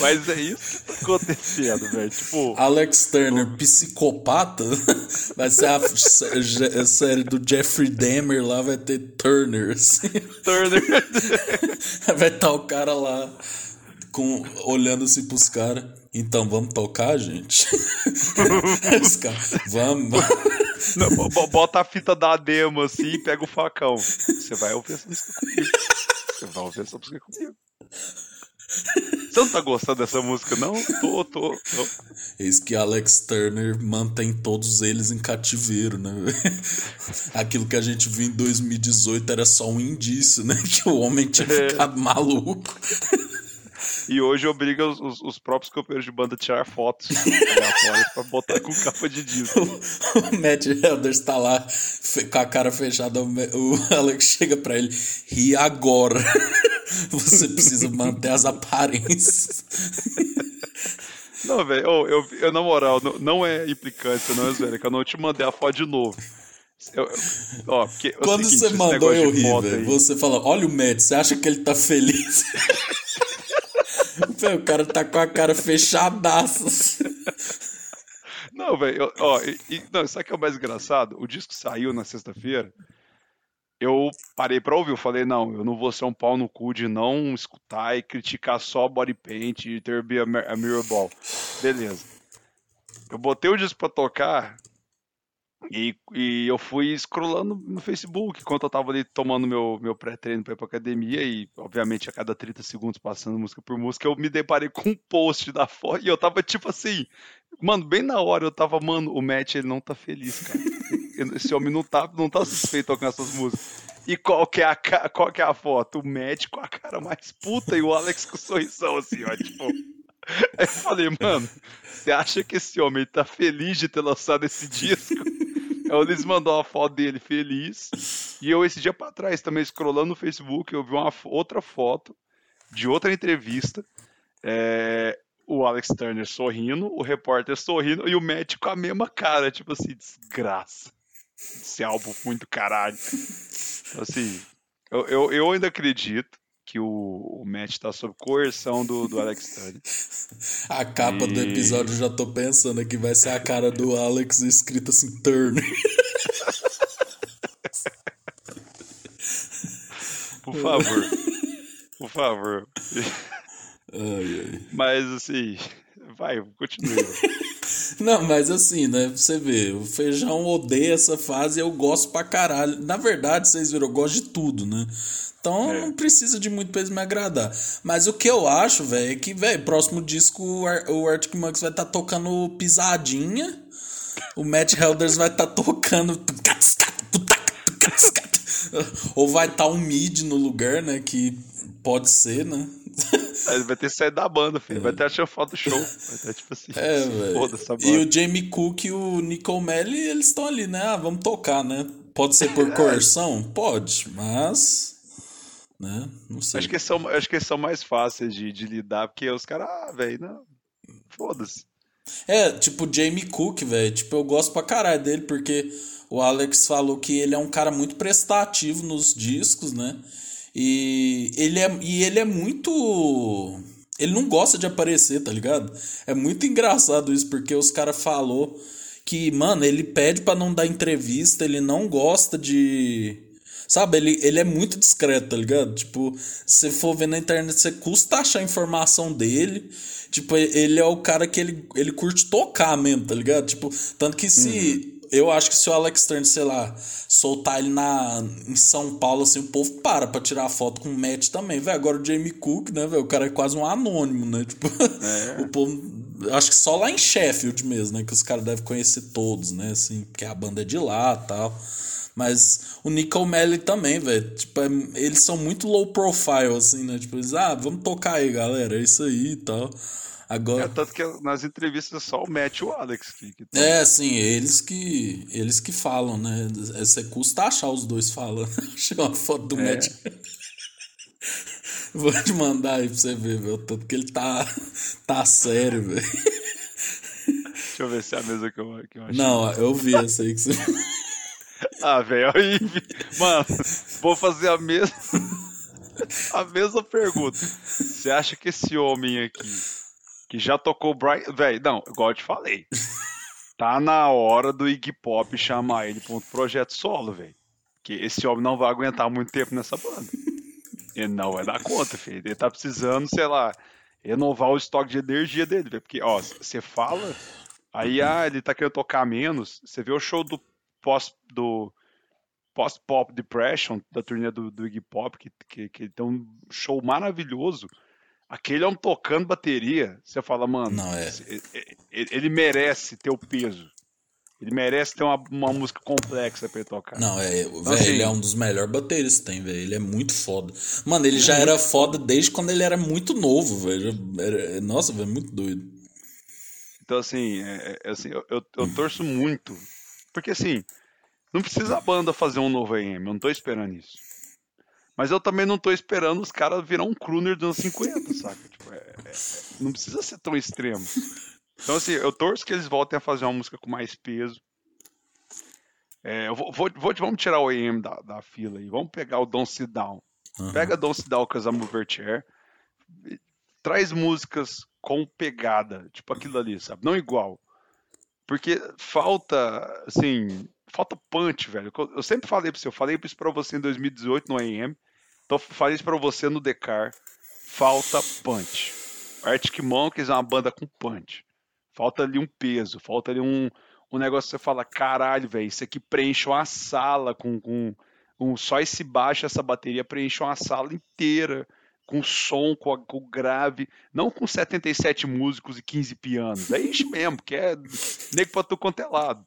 mas é isso que tá acontecendo, velho. Tipo, Alex Turner, psicopata, (laughs) vai ser a, a série do Jeffrey Dahmer lá, vai ter Turner. assim. Turner. Vai estar o cara lá com, olhando assim pros caras. Então, vamos tocar, gente? (laughs) Vamos. Não, bo- bo- bota a fita da demo assim e pega o facão. Você vai ouvir essa música comigo. Você vai ouvir essa música comigo. Você não tá gostando dessa música, não? Tô, tô, tô. Eis que Alex Turner mantém todos eles em cativeiro, né? Aquilo que a gente viu em 2018 era só um indício, né? Que o homem tinha ficado maluco. E hoje obriga os, os- os próprios companheiros de banda a tirar fotos (laughs) pra botar com capa de disco. (laughs) O Matt Helders tá lá com a cara fechada. O o Alex chega pra ele. E agora? (laughs) Você precisa manter as aparências. Não, velho, ô, eu, eu, na moral, não, não é implicância, não é zoeira, que eu não te mandei a foto de novo. Eu- eu- ó, porque é o Quando seguinte, você mandou eu rir, velho. Você fala: Olha o Matt, você acha que ele tá feliz? O cara tá com a cara fechadaça. Não, velho, ó, e, e- não, sabe o que é o mais engraçado? O disco saiu na sexta-feira, eu parei pra ouvir, eu falei, não, eu não vou ser um pau no cu de não escutar e criticar só Body Paint e Be a, a Mirror Ball. Beleza. Eu botei o disco pra tocar, E, e eu fui scrollando no Facebook enquanto eu tava ali tomando meu, meu pré-treino pra ir pra academia e, obviamente, a cada 30 segundos passando música por música, eu me deparei com um post da foto e eu tava tipo assim, mano, bem na hora eu tava, mano, o Matt ele não tá feliz, cara. Esse homem não tá, não tá satisfeito com essas músicas. E qual que, é a, qual que é a foto? O Matt com a cara mais puta e o Alex com o sorrisão assim, ó, tipo. Aí eu falei, mano, você acha que esse homem tá feliz de ter lançado esse disco? O Liz mandou uma foto dele feliz. E eu, esse dia pra trás, também scrollando no Facebook, eu vi uma outra foto de outra entrevista. é, o Alex Turner sorrindo, o repórter sorrindo e o Matt com a mesma cara, tipo assim, desgraça. Esse álbum muito caralho. Então, assim, eu, eu, eu ainda acredito que o, o Matt tá sob coerção do, do Alex Turner. (laughs) A capa do E- episódio eu já tô pensando que vai ser a cara do Alex escrita assim, Turner. (laughs) Por favor. Por favor. Ai, ai. Mas assim, vai, continue. (laughs) Não, mas assim, né? Você vê, o Feijão odeia essa fase e eu gosto pra caralho. Na verdade, vocês viram, eu gosto de tudo, né? Então É. não precisa de muito pra eles me agradar. Mas o que eu acho, velho, é que, velho, próximo disco o, Ar o Arctic Monkeys vai estar tocando pisadinha. O Matt Helders vai estar tocando. (laughs) Ou vai estar um mid no lugar, né? Que pode ser, né? Aí vai ter que sair da banda, filho. Vai ter a chanfada do show. Vai ter tipo assim. É. Foda essa E banda. o Jamie Cook e o Nicole Melly, eles estão ali, né? Ah, vamos tocar, né? Pode ser por coerção? Pode, mas. Né? Não sei. Acho que, são, acho que são mais fáceis de, de lidar, porque os caras, ah, velho, não. Foda-se. É, tipo, o Jamie Cook, velho. Tipo, eu gosto pra caralho dele, porque o Alex falou que ele é um cara muito prestativo nos discos, né? E ele é, e ele é muito. Ele não gosta de aparecer, tá ligado? É muito engraçado isso, porque os caras falou que, mano, ele pede pra não dar entrevista, ele não gosta de. Sabe, ele, ele é muito discreto, tá ligado? Tipo, se for ver na internet, você custa achar informação dele. Tipo, ele é o cara que ele, ele curte tocar mesmo, tá ligado? Tipo, tanto que se. Eu acho que se o Alex Turner, sei lá, soltar ele na, em São Paulo, assim, o povo para pra tirar foto com o Matt também, velho. Agora o Jamie Cook, né, velho? O cara é quase um anônimo, né? (laughs) Tipo, o povo. Acho que só lá em Sheffield mesmo, né? Que os caras devem conhecer todos, né? Assim, porque a banda é de lá tal. Mas o Nicole Melly também, velho. Tipo, é- eles são muito low profile, assim, né? Tipo, eles, ah, vamos tocar aí, galera. É isso aí e tal. É, Agora. tanto que nas entrevistas só o Matt e o Alex que, que tão- É, assim, eles que eles que falam, né? É, Você custa achar os dois falando. (laughs) Achei uma foto do É. Matt. Vou te mandar aí pra você ver, velho. Tanto que ele tá, tá sério, velho. Deixa eu ver se é a mesma que eu, que eu achei. Não, eu vi essa aí que você. Ah, velho, aí, mano, vou fazer a mesma a mesma pergunta. Você acha que esse homem aqui que já tocou Brian, velho, não, igual eu te falei. Tá na hora do Iggy Pop chamar ele para um projeto solo, velho. Que esse homem não vai aguentar muito tempo nessa banda. Ele não vai dar conta, filho. Ele tá precisando, sei lá, renovar o estoque de energia dele, velho. Porque, ó, você fala, aí, ah, ele tá querendo tocar menos. Você vê o show do pós do Post Pop Depression da turnê do, do Iggy Pop que, que, que tem um show maravilhoso aquele homem tocando bateria você fala mano Não, é. ele, ele- merece ter o peso ele merece ter uma, uma música complexa pra ele tocar Não, é, velho, assim- ele é um dos melhores bateristas que tem, velho. Ele é muito foda. Mano, ele já era foda desde quando ele era muito novo, velho. Era- Nossa, velho, muito doido. Então, assim, é- é- assim eu, eu, eu torço muito. Porque, assim, não precisa a banda fazer um novo AM, eu não tô esperando isso. Mas eu também não tô esperando os caras virar um crooner dos anos (laughs) 50, saca? Tipo, é- é- é- não precisa ser tão extremo. Então, assim, eu torço que eles voltem a fazer uma música com mais peso. É, eu vou, vou- vou- vamos tirar o AM da, da fila aí. Vamos pegar o Don't Sit Down. Aham. Pega Don't Sit Down Cause I'm Over Chair. Traz músicas com pegada, tipo aquilo ali, sabe? Não igual. Porque falta, assim, falta punch, velho. Eu sempre falei pra você, eu falei isso pra você em 2018 no AM. Então falei isso pra você no Decar. Falta punch. Arctic Monkeys é uma banda com punch. Falta ali um peso, falta ali um, um negócio que você fala, caralho, velho, isso aqui preenche uma sala com, com, com só esse baixo, essa bateria preenche uma sala inteira com som, com, com grave, não com 77 músicos e 15 pianos. É isso mesmo, que é nego pra tu quanto é lado.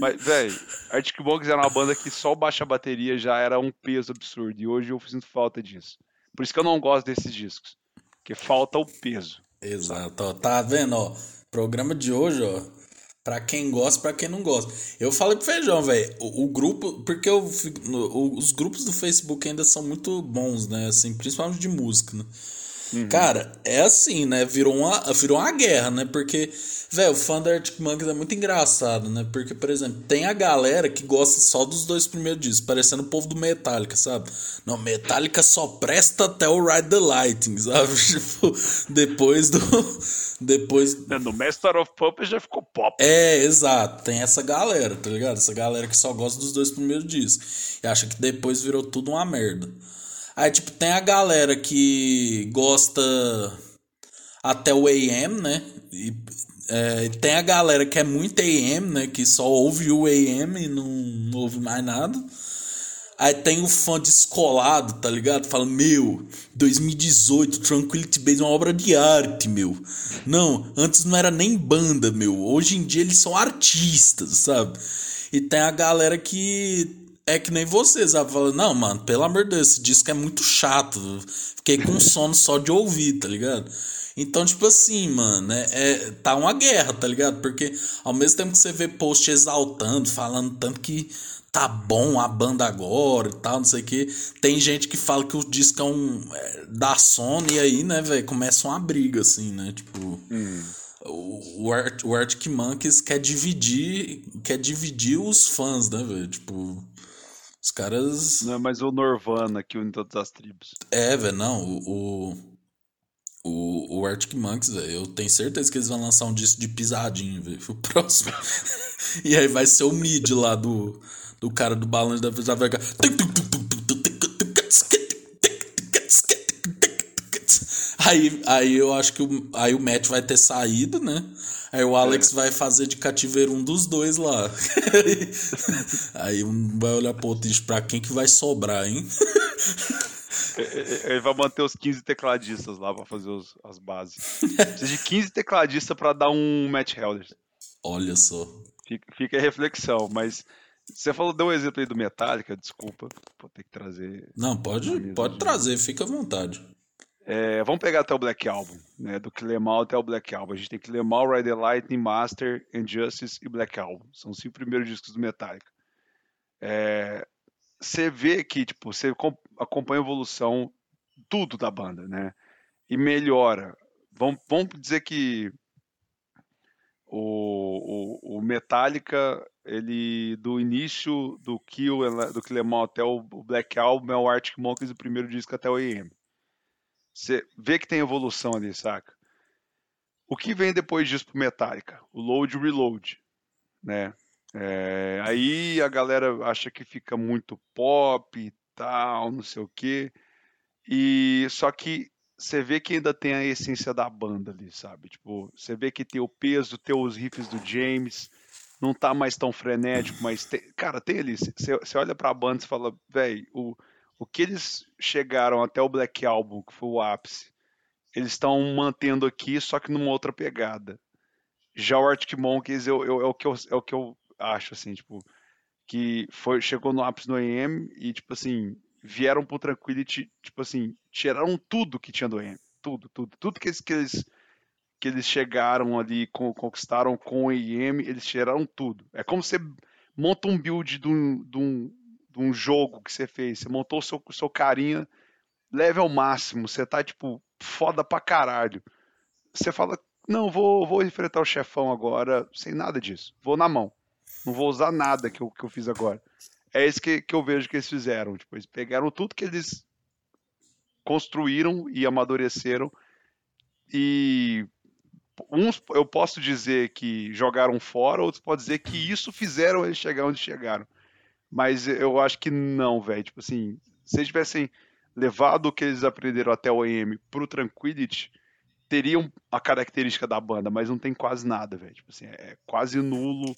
Mas, velho, Arctic Monkeys era uma banda que só baixa bateria já era um peso absurdo. E hoje eu sinto falta disso. Por isso que eu não gosto desses discos. Porque falta o peso. Exato, tá vendo, ó? Programa de hoje, ó. Pra quem gosta, pra quem não gosta. Eu falei pro Feijão, velho. O, o, grupo. Porque eu, o, os grupos do Facebook ainda são muito bons, né? Assim, principalmente de música, né? Uhum. Cara, é assim, né? Virou uma, virou uma guerra, né? Porque, velho, o fã da Arctic Monkeys é muito engraçado, né? Porque, por exemplo, tem a galera que gosta só dos dois primeiros discos, parecendo o povo do Metallica, sabe? Não, Metallica só presta até o Ride the Lightning, sabe? (laughs) Tipo, depois do. Depois. No Master of Puppets já ficou pop. É, exato. Tem essa galera, tá ligado? Essa galera que só gosta dos dois primeiros discos. E acha que depois virou tudo uma merda. Aí, tipo, tem a galera que gosta até o AM, né? E é, tem a galera que é muito AM, né? Que só ouve o AM e não, não ouve mais nada. Aí tem o fã descolado, tá ligado? Fala, meu, 2018, Tranquility Base é uma obra de arte, meu. Não, antes não era nem banda, meu. Hoje em dia eles são artistas, sabe? E tem a galera que é que nem você, sabe? Fala, não, mano, pelo amor de Deus, esse disco é muito chato. Fiquei com sono só de ouvir, tá ligado? Então, tipo assim, mano, é, é, tá uma guerra, tá ligado? Porque ao mesmo tempo que você vê post exaltando, falando tanto que tá bom a banda agora e tal, não sei o que, tem gente que fala que o disco é um. É, da Sony e aí, né, velho, começa uma briga, assim, né? Tipo. Hum. O, o, Art, o Arctic Monkeys quer dividir, quer dividir os fãs, né, velho? Tipo, os caras. Não é mais o Norvana que une todas as tribos. É, velho, não. O, o, o Arctic Monkeys, velho, eu tenho certeza que eles vão lançar um disco de pisadinho, velho. (laughs) O próximo. (laughs) e aí vai ser o mid lá do, do cara do balanço da Vega. Aí, aí eu acho que o, aí o Matt vai ter saído, né? Aí o Alex é. vai fazer de cativeiro um dos dois lá. (laughs) aí um vai olhar pro outro e diz pra quem que vai sobrar, hein? É, é, ele vai manter os 15 tecladistas lá pra fazer os, as bases. Precisa de 15 tecladistas pra dar um Matt Helder. Olha só. Fica, fica a reflexão, mas você falou, deu um exemplo aí do Metallica, desculpa, vou ter que trazer. Não, pode, pode trazer, fica à vontade. É, vamos pegar até o Black Album, né? Do Kilemal até o Black Album. A gente tem Kilemal, Ride the Lightning, Master, Injustice e Black Album. São os cinco primeiros discos do Metallica. É, você vê que, tipo, você acompanha a evolução tudo da banda, né? E melhora. Vamos, vamos dizer que o, o, o Metallica, ele do início do Kill, do Kill até o Black Album é o Arctic Monkeys, o primeiro disco até o EM. Você vê que tem evolução ali, saca? O que vem depois disso pro Metallica? O load reload, né? É, aí a galera acha que fica muito pop e tal, não sei o quê. E só que você vê que ainda tem a essência da banda ali, sabe? Tipo, você vê que tem o peso, tem os riffs do James, não tá mais tão frenético, mas tem, cara, tem ali, você olha pra banda e fala, velho, o o que eles chegaram até o Black Album, que foi o ápice, eles estão mantendo aqui, só que numa outra pegada. Já o Arctic Monkeys eu, eu, é, o que eu, é o que eu acho, assim, tipo, que foi, chegou no ápice no EM e, tipo assim, vieram pro Tranquility, tipo assim, tiraram tudo que tinha do EM. Tudo, tudo. Tudo que eles, que eles, que eles chegaram ali, conquistaram com o EM, eles tiraram tudo. É como você monta um build de um, de um, de um jogo que você fez, você montou o seu, seu carinha level máximo, você tá tipo foda pra caralho. Você fala, não, vou, vou enfrentar o chefão agora sem nada disso, vou na mão, não vou usar nada que eu, que eu fiz agora. É isso que, que eu vejo que eles fizeram. Tipo, eles pegaram tudo que eles construíram e amadureceram e uns eu posso dizer que jogaram fora, outros podem dizer que isso fizeram eles chegar onde chegaram. Mas eu acho que não, velho. Tipo assim, se eles tivessem levado o que eles aprenderam até o EM pro Tranquility, teriam a característica da banda, mas não tem quase nada, velho. Tipo assim, é quase nulo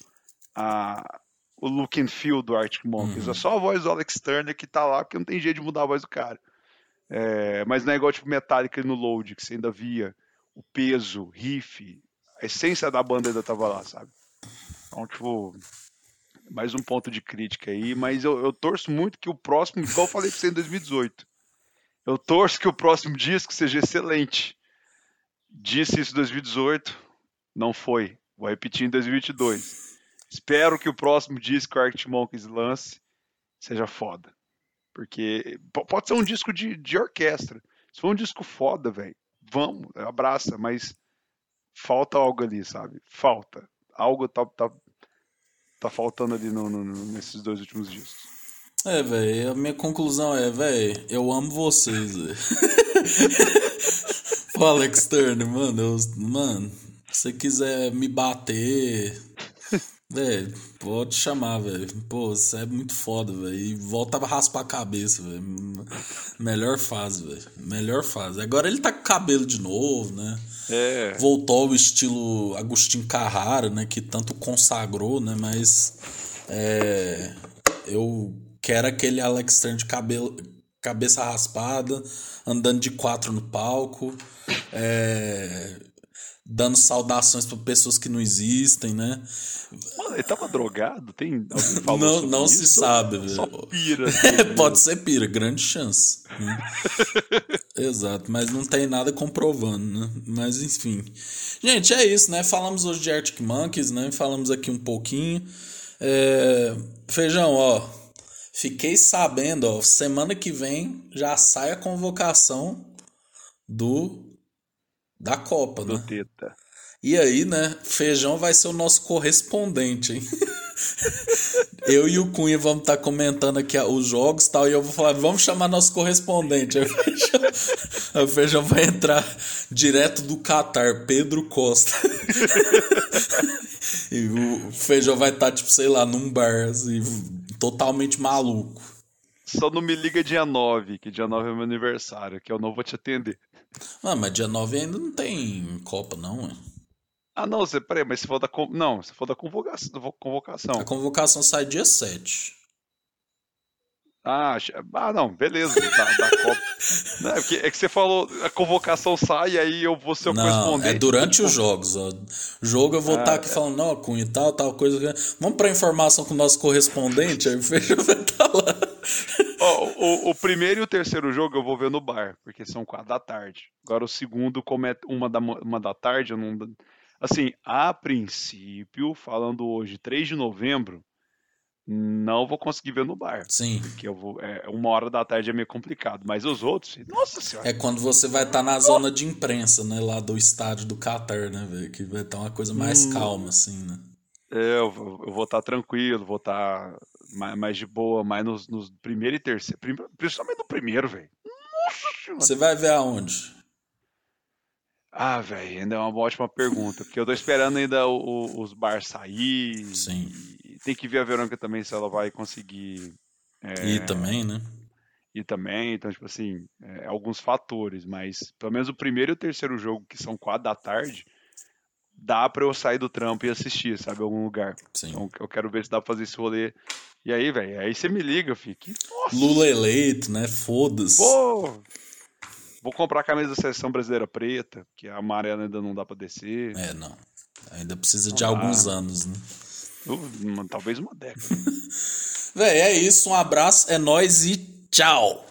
a, o look and feel do Arctic Monkeys. É só a voz do Alex Turner que tá lá, porque não tem jeito de mudar a voz do cara. É, mas não é igual tipo Metallica no Load, que você ainda via o peso, riff, a essência da banda ainda tava lá, sabe? Então, tipo, mais um ponto de crítica aí, mas eu, eu torço muito que o próximo, igual eu falei pra você em 2018, eu torço que o próximo disco seja excelente. Disse isso em 2018, não foi. Vou repetir em 2022. Espero que o próximo disco que o Arctic Monkeys lance seja foda. Porque po- pode ser um disco de, de orquestra. Se for um disco foda, velho, vamos, abraça, mas falta algo ali, sabe? Falta. Algo tá, tá, tá faltando ali no- no- nesses dois últimos discos. É, velho, a minha conclusão é, velho, eu amo vocês, velho. Pô, Alex Turner, mano, eu, mano, se você quiser me bater, velho, pode chamar, velho. Pô, você é muito foda, velho. E volta a raspar a cabeça, velho. Melhor fase, velho. Melhor fase. Agora ele tá com cabelo de novo, né? É, voltou ao estilo Agostinho Carrara, né, que tanto consagrou, né, mas é, eu quero aquele Alex Turner de cabelo, cabeça raspada, andando de quatro no palco, é, dando saudações para pessoas que não existem, né? Mano, ele tava drogado? Tem Não, não se isso? sabe, Só pira. (laughs) Pode ser pira, grande chance. né? (laughs) Exato, mas não tem nada comprovando, né? Mas enfim. Gente, é isso, né? Falamos hoje de Arctic Monkeys, né? Falamos aqui um pouquinho. É, Feijão, ó. Fiquei sabendo, ó. Semana que vem já sai a convocação do. Da Copa, do né? teta. E aí, né? Feijão vai ser o nosso correspondente, hein? (laughs) Eu e o Cunha vamos estar comentando aqui os jogos e tal, e eu vou falar, vamos chamar nosso correspondente. Aí (laughs) o Feijão, aí o Feijão vai entrar direto do Catar, Pedro Costa. (laughs) E o Feijão vai estar, tipo, sei lá, num bar, assim, totalmente maluco. Só não me liga dia 9, que dia 9 é meu aniversário, que eu não vou te atender. Ah, mas dia 9 ainda não tem Copa, não, ué. Ah, não, você, peraí, mas se for da, não, se for da convocação. A convocação sai dia 7. Ah, ah, não, beleza, da, da Copa. (laughs) Não, é, porque- é que você falou, a convocação sai, aí eu vou ser o Não, correspondente. é durante os jogos. Ó. Jogo eu vou Ah, estar aqui falando, não, Cunha e tal, tal coisa. Vamos pra informação com o nosso correspondente, aí o Feijão (laughs) vai estar lá. O, o primeiro e o terceiro jogo eu vou ver no bar, porque são quatro da tarde. Agora o segundo, como é uma da, ma- uma da tarde, eu não. Assim, a princípio, falando hoje, 3 de novembro, não vou conseguir ver no bar. Sim. Porque eu vou. É, uma hora da tarde é meio complicado. Mas os outros, nossa senhora. É quando você vai estar na zona de imprensa, né? Lá do estádio do Qatar, né, velho? Que vai estar uma coisa mais calma, assim, né? É, eu, vou- eu vou estar tranquilo, vou estar mais, mais de boa, mais nos, nos primeiro e terceiro. prim- Principalmente no primeiro, velho. Nossa senhora. Você vai ver aonde? Ah, velho, ainda é uma ótima pergunta, porque eu tô esperando ainda o- o- os bars sair. Sim. e tem que ver a Verônica também se ela vai conseguir é, E também, né? ir também. Então, tipo assim, é, alguns fatores, mas pelo menos o primeiro e o terceiro jogo, que são quatro da tarde, dá pra eu sair do trampo e assistir, sabe, algum lugar. Sim. Então, eu quero ver se dá pra fazer esse rolê. E aí, velho, aí você me liga, filho. Que, nossa, Lula eleito, né? Foda-se. pô! Vou comprar a camisa da seleção brasileira preta, que a amarela ainda não dá pra descer. É, não. Ainda precisa de Não dá. alguns anos, né? Uh, talvez uma década. (laughs) Véi, é isso. Um abraço, é nóis e tchau.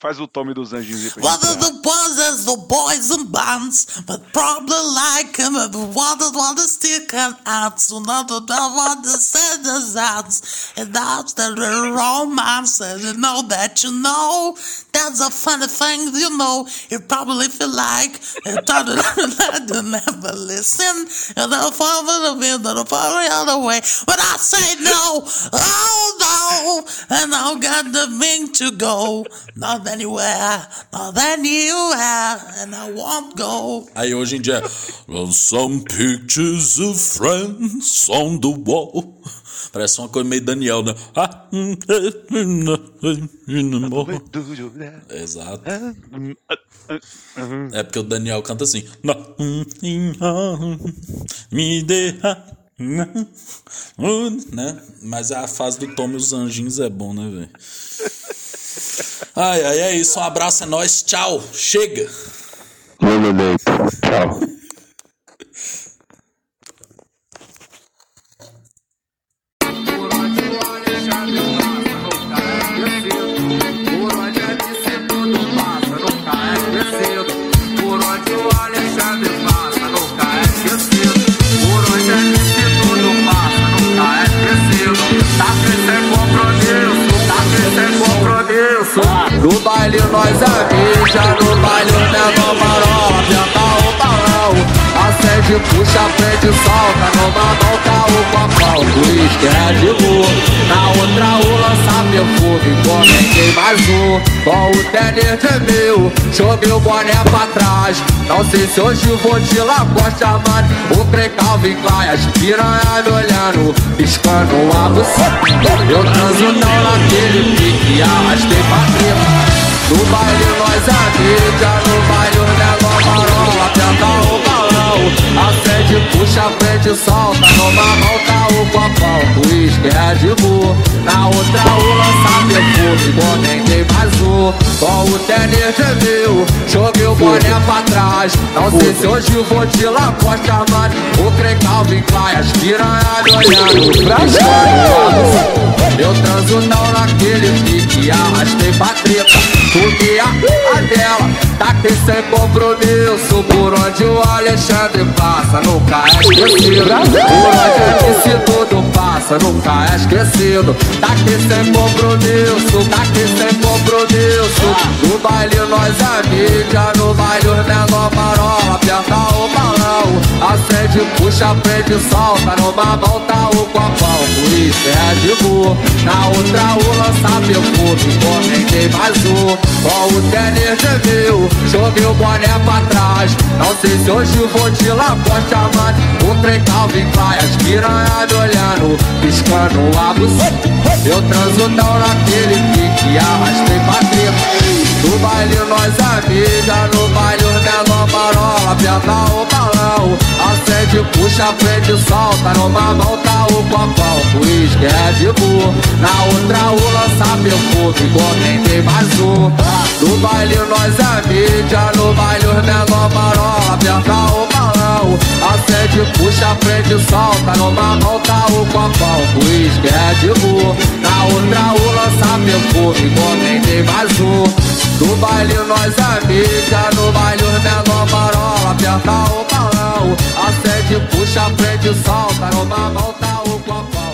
Faz o Tommy dos Anjinhos aí pra gente as the boys and bands, but probably like him and what the what the stick and ants, so not what the sentence ants, and that's the romance, and you know that you know, that's a funny thing, you know, you probably feel like, you that (laughs) you never listen, and the father the wind, the far the other way, but I say no, oh no, and I've got the thing to go, not anywhere, not anywhere, and I won't go. Aí hoje em dia, some pictures of friends on the wall. Parece uma coisa meio Daniel, né? Exato. É porque o Daniel canta assim. Me né? Mas a fase do Tom e os anjinhos é bom, né, velho? Ai, ai, é isso. Um abraço, é nóis. Tchau. Chega. Mano, Neito. Tchau. Mídia, no baile o menor marola, tenta o balão. Acende, puxa, prende, solta Numa mão tá o copão. Uísque é de boa Na outra o lança perfume Comentei mais um. Com o tênis de mil Joguei o boné pra trás. Não sei se hoje vou de lagosta Mano, o Grey Calvin Klein As piranha me olhando Piscando a buceta. Eu transo não naquele pique Arrastei pra trima no baile nós é mídia, no baile o negócio marola, aperta o balão Acende, puxa, prende, solta, numa tá o copão. Whisky, Red Bull, na outra o lança perfume Comentei mais um, com o tênis de mil Joguei o boné pra trás, não sei se hoje vou de Lacoste Armani O Grey Calvin Klein, as piranha me olhando Piscando, eu transo não naquele pique Arrastei pra treta porque a, a dela tá aqui sem compromisso Por onde o Alexandre passa Nunca é esquecido. Onde é que se tudo passa Nunca é esquecido. Tá aqui sem compromisso Tá aqui sem compromisso No baile nós é mídia No baile os menor marola Aperta o balão Acende, puxa, prende, solta. Numa mão tá o copão Por isso é de boa. Na outra o lança perfume Comentei mais um. Com o tênis de mil Joguei o boné pra trás. Não sei se hoje vou de lagosta, mano O trem Calvin Klein As piranha me olhando Piscando a buceta Eu transo tão naquele pique Arrastei pra treta no baile nós é mídia, no baile os menor marola Aperta o balão, acende, puxa, prende, solta Numa mão tá o copão, uísque é de Bull Na outra o lança perfume, comentei mais um No baile nós é mídia, no baile os menor marola Aperta o balão, acende, puxa, prende, solta Numa mão tá o copão, uísque é de Bull Outra o lança perfume, comentei mais um no baile nós mídia, no baile os menor marola Aperta o balão, acende, puxa, prende, solta Numa tá o copão